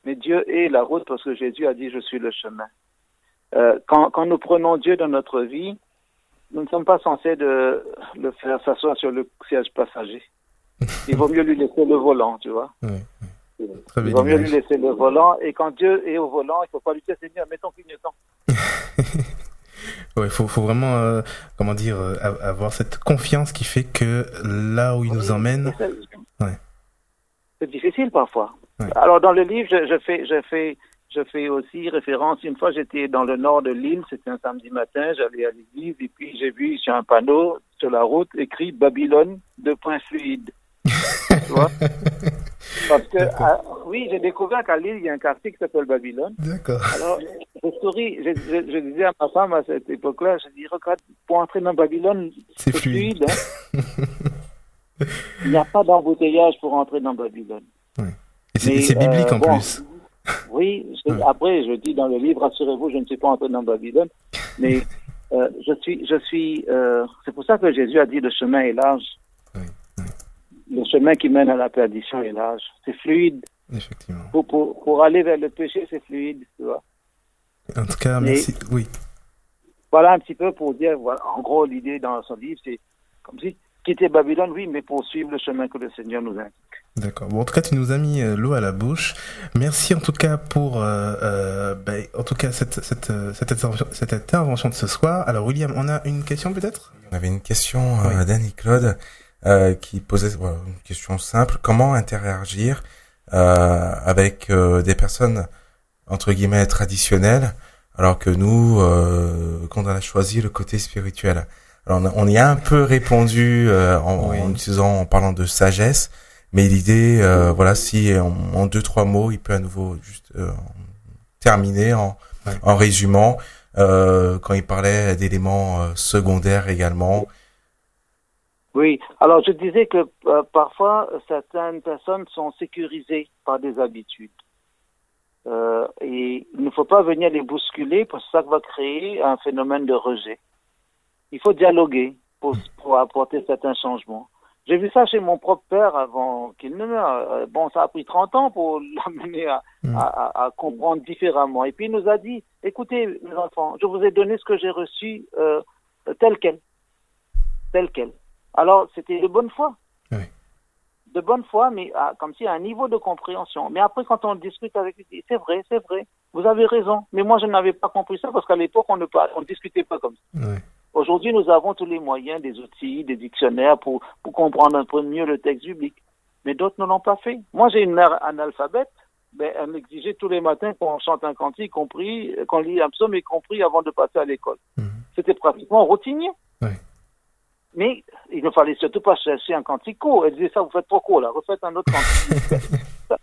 mais Dieu est la route parce que Jésus a dit je suis le chemin. Euh, quand, quand nous prenons Dieu dans notre vie, nous ne sommes pas censés de le faire s'asseoir sur le siège passager. Il vaut mieux lui laisser le volant, tu vois. Oui. Très Il vaut mieux lui laisser le volant. Et quand Dieu est au volant, il ne faut pas lui dire Seigneur, mets ton clignotant. Ouais, faut, faut vraiment, euh, comment dire, euh, av- avoir cette confiance qui fait que là où il nous emmène, C'est- Ouais. C'est difficile parfois. Ouais. Alors dans le livre, je, je fais, je fais, je fais aussi référence. Une fois, j'étais dans le nord de l'île. C'était un samedi matin. J'allais à l'église et puis j'ai vu sur un panneau sur la route écrit Babylone de points fluides. tu vois? Parce que ah, oui, j'ai découvert qu'à Lille, il y a un quartier qui s'appelle Babylone. d'accord. Alors, je souris, je, je- je disais à ma femme à cette époque-là, je dis, regarde, pour entrer dans Babylone, C'est fluide. fluide. hein. Il n'y a pas d'embouteillage pour entrer dans Babylone. C'est Mais, et c'est biblique euh, en bon, plus. Oui, Ouais. après, je dis dans le livre, rassurez-vous, je ne suis pas entré dans Babylone, mais euh, je suis, je suis, euh, c'est pour ça que Jésus a dit le chemin est large. Le chemin qui mène à la perdition est large. C'est fluide. Effectivement. Pour, pour, pour aller vers le péché, c'est fluide, tu vois. En tout cas, merci. Oui. Voilà un petit peu pour dire, voilà, en gros, l'idée dans son livre, c'est comme si quitter Babylone, oui, mais poursuivre le chemin que le Seigneur nous indique. D'accord. Bon, en tout cas, tu nous as mis euh, l'eau à la bouche. Merci en tout cas pour, euh, euh, ben, en tout cas, cette, cette, euh, cette, intervention, cette intervention de ce soir. Alors, William, on a une question peut-être? On avait une question euh, Oui. d'Annie-Claude euh, qui posait voilà, une question simple. Comment interagir euh, avec euh, des personnes, entre guillemets, traditionnelles, alors que nous, euh, quand on a choisi le côté spirituel? Alors, on, y a un peu répondu euh, en, Oui. en utilisant, en parlant de sagesse, mais l'idée, euh, voilà, si en, en deux, trois mots, il peut à nouveau juste euh, terminer en, Ouais. en résumant, euh, quand il parlait d'éléments euh, secondaires également. Oui, alors je disais que euh, parfois certaines personnes sont sécurisées par des habitudes. Euh, et il ne faut pas venir les bousculer parce que ça va créer un phénomène de rejet. Il faut dialoguer pour, pour apporter certains changements. J'ai vu ça chez mon propre père avant qu'il ne meure. Euh, Bon, ça a pris 30 ans pour l'amener à, Mm. à, à- à comprendre différemment. Et puis il nous a dit, écoutez mes enfants, je vous ai donné ce que j'ai reçu euh, tel quel. Tel quel. Alors, c'était de bonne foi. Oui. De bonne foi, mais à- comme si à un niveau de compréhension. Mais après, quand on discute avec lui, c'est vrai, c'est vrai, vous avez raison. Mais moi, je n'avais pas compris ça parce qu'à l'époque, on ne on discutait pas comme ça. Aujourd'hui, nous avons tous les moyens, des outils, des dictionnaires pour, pour comprendre un peu mieux le texte biblique. mais d'autres ne l'ont pas fait. Moi, j'ai une mère analphabète, mais elle m'exigeait tous les matins qu'on chante un cantique, compris, qu'on lit un psaume, y compris avant de passer à l'école. Mhm. C'était pratiquement routinier. Ouais. Mais il ne fallait surtout pas chercher un cantico. Elle disait ça, vous faites trop court, là, refaites un autre cantique.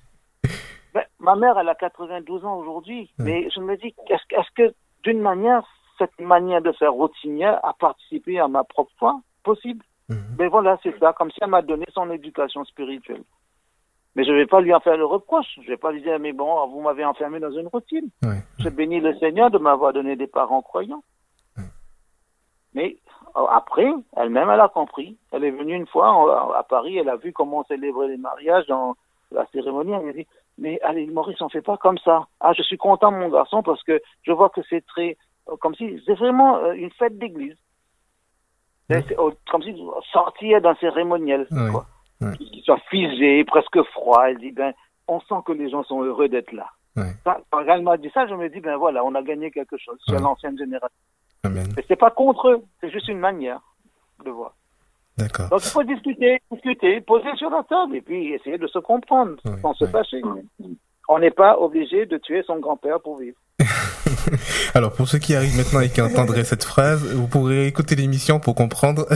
Ben, ma mère, elle a 92 ans aujourd'hui, Ouais. mais je me dis, est-ce que- est-ce que d'une manière, cette manière de faire routinière a participé à ma propre foi? Possible. Mhm. Mais voilà, c'est ça, comme si elle m'a donné son éducation spirituelle. Mais je ne vais pas lui en faire le reproche. Je ne vais pas lui dire, mais bon, vous m'avez enfermé dans une routine. Ouais. Je bénis le Seigneur de m'avoir donné des parents croyants. Mais après, elle-même, elle a compris. Elle est venue une fois à Paris, elle a vu comment on célébrait les mariages dans la cérémonie. Elle m'a dit, mais allez, Maurice, on fait pas comme ça. Ah, je suis content, mon garçon, parce que je vois que c'est très, euh, comme si, c'est vraiment euh, une fête d'église. C'est- c'est, euh, Comme si sortir d'un cérémoniel, Ouais. quoi. Qui soit figé, presque froid. Elle dit, ben, on sent que les gens sont heureux d'être là. Ça, quand elle m'a dit ça, je me dis, ben voilà, on a gagné quelque chose Ouais. l'ancienne génération. Amen. Mais c'est pas contre eux, c'est juste une manière de voir. D'accord. Donc il faut discuter, discuter, poser sur la table et puis essayer de se comprendre sans se fâcher. On n'est pas obligé de tuer son grand-père pour vivre. Alors, pour ceux qui arrivent maintenant et qui entendraient cette phrase, vous pourrez écouter l'émission pour comprendre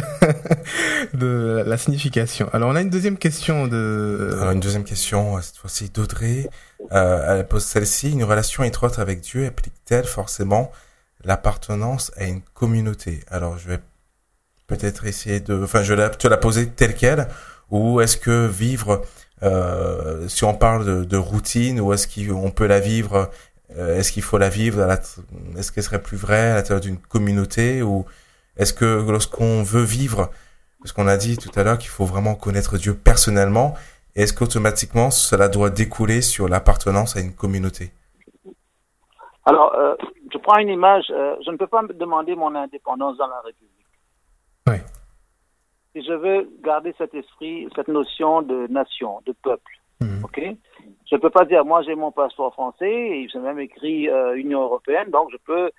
de la signification. Alors, on a une deuxième question de... Alors, une deuxième question, euh, cette fois-ci d'Audrey. Euh, elle pose celle-ci. Une relation étroite avec Dieu implique-t-elle forcément l'appartenance à une communauté Alors, je vais peut-être essayer de... Enfin, je vais te la poser telle qu'elle. Ou est-ce que vivre... euh, si on parle de, routine, ou est-ce qu'on peut la vivre euh, Est-ce qu'il faut la vivre Est-ce qu'elle serait plus vraie à l'intérieur d'une communauté Ou est-ce que lorsqu'on veut vivre... Parce qu'on a dit tout à l'heure qu'il faut vraiment connaître Dieu personnellement, est-ce qu'automatiquement cela doit découler sur l'appartenance à une communauté? Alors, euh, je prends une image, euh, je ne peux pas me demander mon indépendance dans la République. Ouais. Si je veux garder cet esprit, cette notion de nation, de peuple, Mhm. ok? Je ne peux pas dire, moi j'ai mon passeport français, et c'est même écrit euh, Union européenne, donc je peux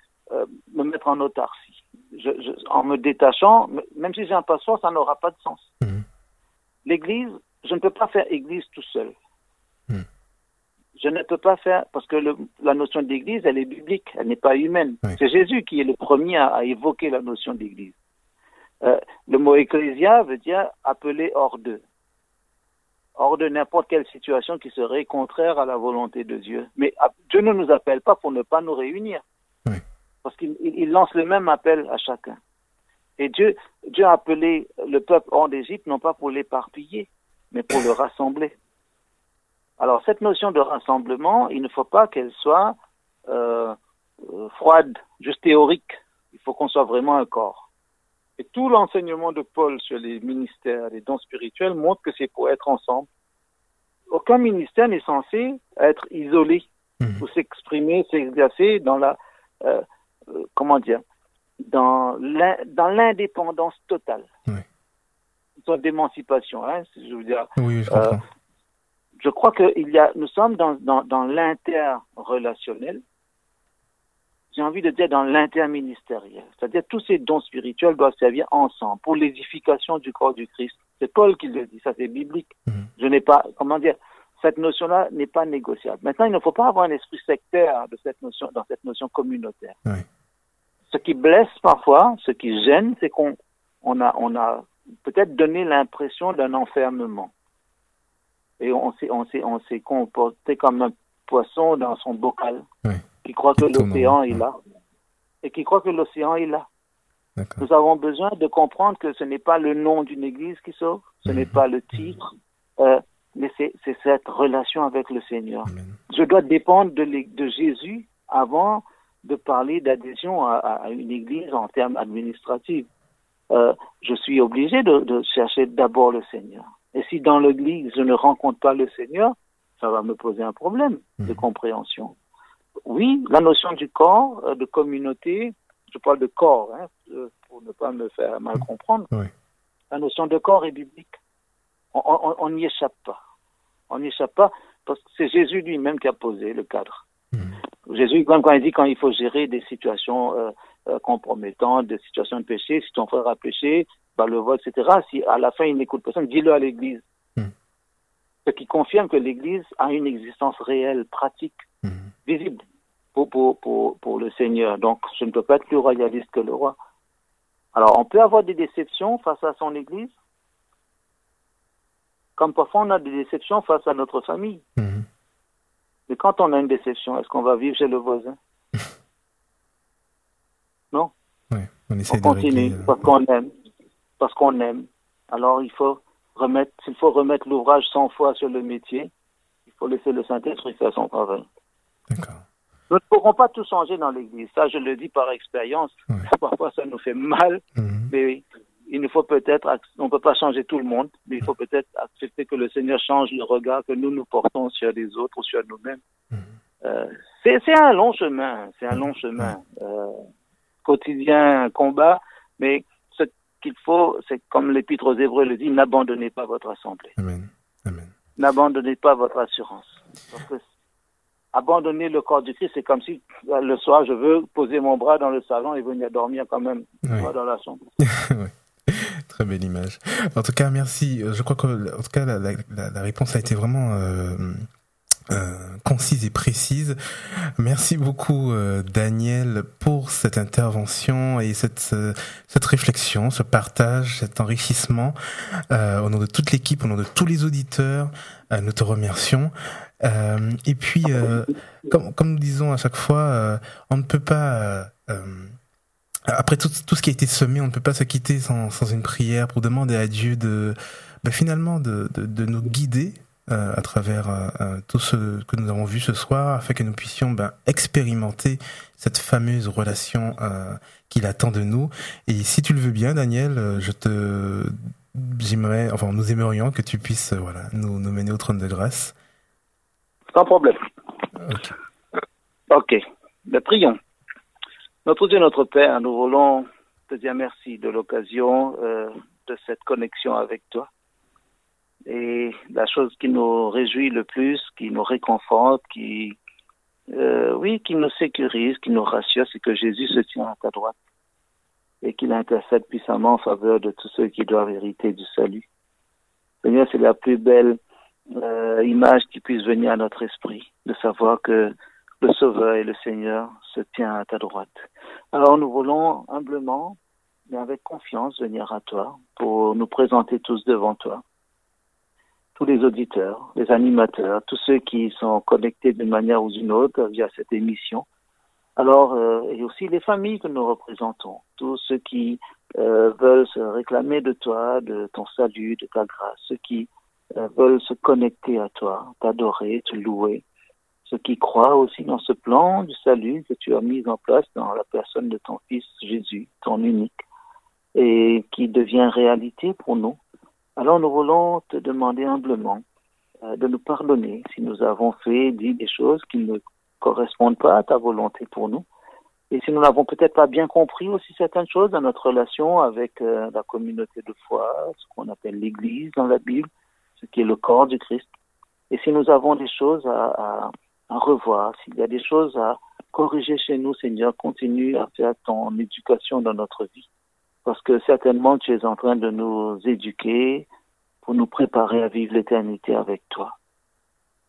me mettre en autarcie. Je, je- en me détachant, même si j'ai un passeport, ça n'aura pas de sens. Mhm. L'église, je ne peux pas faire église tout seul. Je ne peux pas faire, parce que le- la notion d'église, elle est biblique, elle n'est pas humaine. Oui. C'est Jésus qui est le premier à, à évoquer la notion d'église. Euh, le mot ecclésia veut dire appeler hors d'eux. Hors de n'importe quelle situation qui serait contraire à la volonté de Dieu. Mais Dieu ne nous appelle pas pour ne pas nous réunir. Oui. Parce qu'il il- il lance le même appel à chacun. Et Dieu, Dieu a appelé le peuple hors d'Égypte non pas pour l'éparpiller, mais pour le rassembler. Alors cette notion de rassemblement, il ne faut pas qu'elle soit euh, euh, froide, juste théorique. Il faut qu'on soit vraiment un corps. Et tout l'enseignement de Paul sur les ministères, les dons spirituels montre que c'est pour être ensemble. Aucun ministère n'est censé être isolé Mhm. ou s'exprimer, s'exercer dans la, euh, comment dire, dans l'in- dans l'indépendance totale. Ouais. Une sorte d'émancipation, hein, si je veux dire. Oui, je comprends. Je crois que il y a, nous sommes dans, dans, dans l'interrelationnel. J'ai envie de dire dans l'interministériel. C'est-à-dire tous ces dons spirituels doivent servir ensemble pour l'édification du corps du Christ. C'est Paul qui le dit, ça c'est biblique. Mhm. Je n'ai pas, comment dire, cette notion-là n'est pas négociable. Maintenant, il ne faut pas avoir un esprit sectaire de cette notion, dans cette notion communautaire. Oui. Ce qui blesse parfois, ce qui gêne, c'est qu'on on a, on a peut-être donné l'impression d'un enfermement. Et on s'est, on s'est, on s'est comporté comme un poisson dans son bocal, Oui. qui croit que l'océan est là, et qui croit que l'océan est là. Nous avons besoin de comprendre que ce n'est pas le nom d'une église qui sauve, ce n'est pas le titre, euh, mais c'est, cette relation avec le Seigneur. Amen. Je dois dépendre de, de Jésus avant de parler d'adhésion à, à- à une église en termes administratifs. Euh, je suis obligé de, de chercher d'abord le Seigneur. Et si dans l'église je ne rencontre pas le Seigneur, ça va me poser un problème de Mhm. compréhension. Oui, la notion du corps, euh, de communauté, je parle de corps, hein, euh, pour ne pas me faire mal comprendre. Oui. La notion de corps est biblique. On- n'y échappe pas. On n'y échappe pas parce que c'est Jésus lui-même qui a posé le cadre. Mhm. Jésus, quand, quand il dit quand il faut gérer des situations euh, euh, compromettantes, des situations de péché, si ton frère a péché, bah, le vote, etc., si à la fin il n'écoute personne, dis-le à l'église. Hmm. Ce qui confirme que l'Église a une existence réelle, pratique, Mhm. visible pour, pour, pour, pour le Seigneur. Donc, je ne peux pas être plus royaliste que le roi. Alors, on peut avoir des déceptions face à son Église, comme parfois on a des déceptions face à notre famille. Mhm. Mais quand on a une déception, est-ce qu'on va vivre chez le voisin? Ouais, on essaie On de continue régler, euh, parce qu'on aime, parce qu'on aime. Alors il faut remettre, s'il faut remettre l'ouvrage 100 fois sur le métier, il faut laisser le Saint-Esprit faire son travail. D'accord. Nous ne pourrons pas tout changer dans l'Église. Ça, je le dis par expérience. Ouais. Parfois, ça nous fait mal, Mhm. mais il nous faut peut-être, on ne peut pas changer tout le monde, mais il faut peut-être accepter que le Seigneur change le regard que nous nous portons sur les autres ou sur nous-mêmes. Mhm. Euh, c'est un long chemin, c'est un long chemin, euh, quotidien, combat, mais qu'il faut, c'est comme l'Épître aux Hébreux le dit, n'abandonnez pas votre assemblée, Amen. Amen. n'abandonnez pas votre assurance. Parce que abandonner le corps du Christ, c'est comme si euh, le soir je veux poser mon bras dans le salon et venir dormir quand même dans la chambre. Ouais. Très belle image. En tout cas, merci. Euh, Je crois que, en tout cas, la, la, la- la réponse a été vraiment euh, euh, concise et précise. Merci beaucoup, euh, Daniel, pour cette intervention et cette cette réflexion, ce partage, cet enrichissement. Euh, au nom de toute l'équipe, au nom de tous les auditeurs, euh, nous te remercions. Et puis, comme, comme nous disons à chaque fois, on ne peut pas après tout, tout ce qui a été semé, on ne peut pas se quitter sans, sans une prière pour demander à Dieu de ben, finalement de, de, de nous guider euh, à travers euh, euh, tout ce que nous avons vu ce soir, afin que nous puissions ben, expérimenter cette fameuse relation euh, qu'il attend de nous. Et si tu le veux bien, Daniel, je te j'aimerais, enfin nous aimerions que tu puisses voilà nous, nous mener au trône de grâce. Sans problème. Ok. Ok, mais prions. Notre Dieu, notre Père, nous voulons te dire merci de l'occasion de cette connexion avec toi. Et la chose qui nous réjouit le plus, qui nous réconforte, qui, euh, oui, qui nous sécurise, qui nous rassure, c'est que Jésus se tient à ta droite et qu'il intercède puissamment en faveur de tous ceux qui doivent hériter du salut. Seigneur, c'est la plus belle euh, image qui puisse venir à notre esprit, de savoir que le Sauveur et le Seigneur se tient à ta droite. Alors nous voulons humblement, mais avec confiance, venir à toi pour nous présenter tous devant toi. Tous les auditeurs, les animateurs, tous ceux qui sont connectés d'une manière ou d'une autre via cette émission. Alors, euh, et aussi les familles que nous représentons, tous ceux qui euh, veulent se réclamer de toi, de ton salut, de ta grâce, ceux qui euh, veulent se connecter à toi, t'adorer, te louer, ceux qui croient aussi dans ce plan du salut que tu as mis en place dans la personne de ton Fils Jésus, ton unique, et qui devient réalité pour nous. Alors nous voulons te demander humblement euh, de nous pardonner si nous avons fait, dit des choses qui ne correspondent pas à ta volonté pour nous. Et si nous n'avons peut-être pas bien compris aussi certaines choses dans notre relation avec euh, la communauté de foi, ce qu'on appelle l'Église dans la Bible, ce qui est le corps du Christ. Et si nous avons des choses à, revoir, s'il y a des choses à corriger chez nous, Seigneur, continue à faire ton éducation dans notre vie. Parce que certainement tu es en train de nous éduquer pour nous préparer à vivre l'éternité avec toi.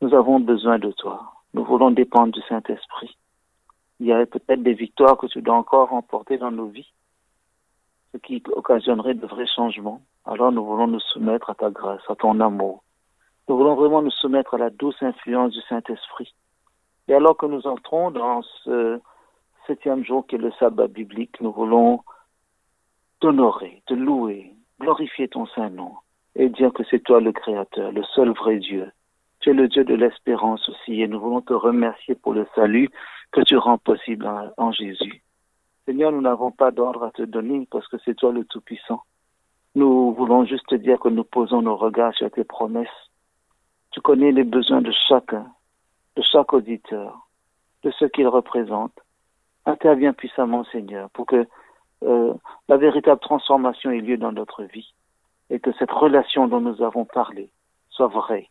Nous avons besoin de toi. Nous voulons dépendre du Saint-Esprit. Il y a peut-être des victoires que tu dois encore remporter dans nos vies, ce qui occasionnerait de vrais changements. Alors nous voulons nous soumettre à ta grâce, à ton amour. Nous voulons vraiment nous soumettre à la douce influence du Saint-Esprit. Et alors que nous entrons dans ce septième jour qui est le sabbat biblique, nous voulons t'honorer, te louer, glorifier ton saint nom et dire que c'est toi le Créateur, le seul vrai Dieu. Tu es le Dieu de l'espérance aussi et nous voulons te remercier pour le salut que tu rends possible en, Jésus. Seigneur, nous n'avons pas d'ordre à te donner parce que c'est toi le Tout-Puissant. Nous voulons juste te dire que nous posons nos regards sur tes promesses. Tu connais les besoins de chacun, de chaque auditeur, de ce qu'il représente. Interviens puissamment, Seigneur, pour que euh, la véritable transformation ait lieu dans notre vie et que cette relation dont nous avons parlé soit vraie,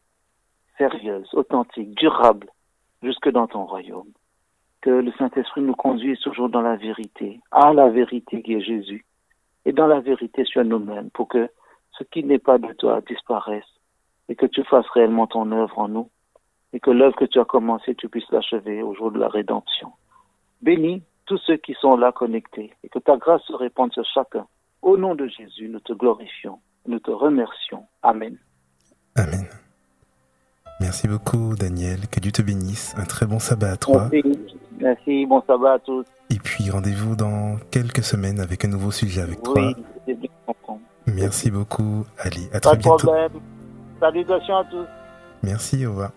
sérieuse, authentique, durable, jusque dans ton royaume. Que le Saint-Esprit nous conduise toujours dans la vérité, à la vérité qui est Jésus, et dans la vérité sur nous-mêmes, pour que ce qui n'est pas de toi disparaisse et que tu fasses réellement ton œuvre en nous et que l'œuvre que tu as commencée, tu puisses l'achever au jour de la rédemption. Bénis tous ceux qui sont là connectés et que ta grâce se répande sur chacun. Au nom de Jésus, nous te glorifions, nous te remercions. Amen. Amen. Merci beaucoup, Daniel. Que Dieu te bénisse. Un très bon sabbat à toi. Merci. Merci. Bon sabbat à tous. Et puis rendez-vous dans quelques semaines avec un nouveau sujet avec toi. Oui, bien. Merci beaucoup. Allez, à Pas très de bientôt. problème. Salutations à tous. Merci, au revoir.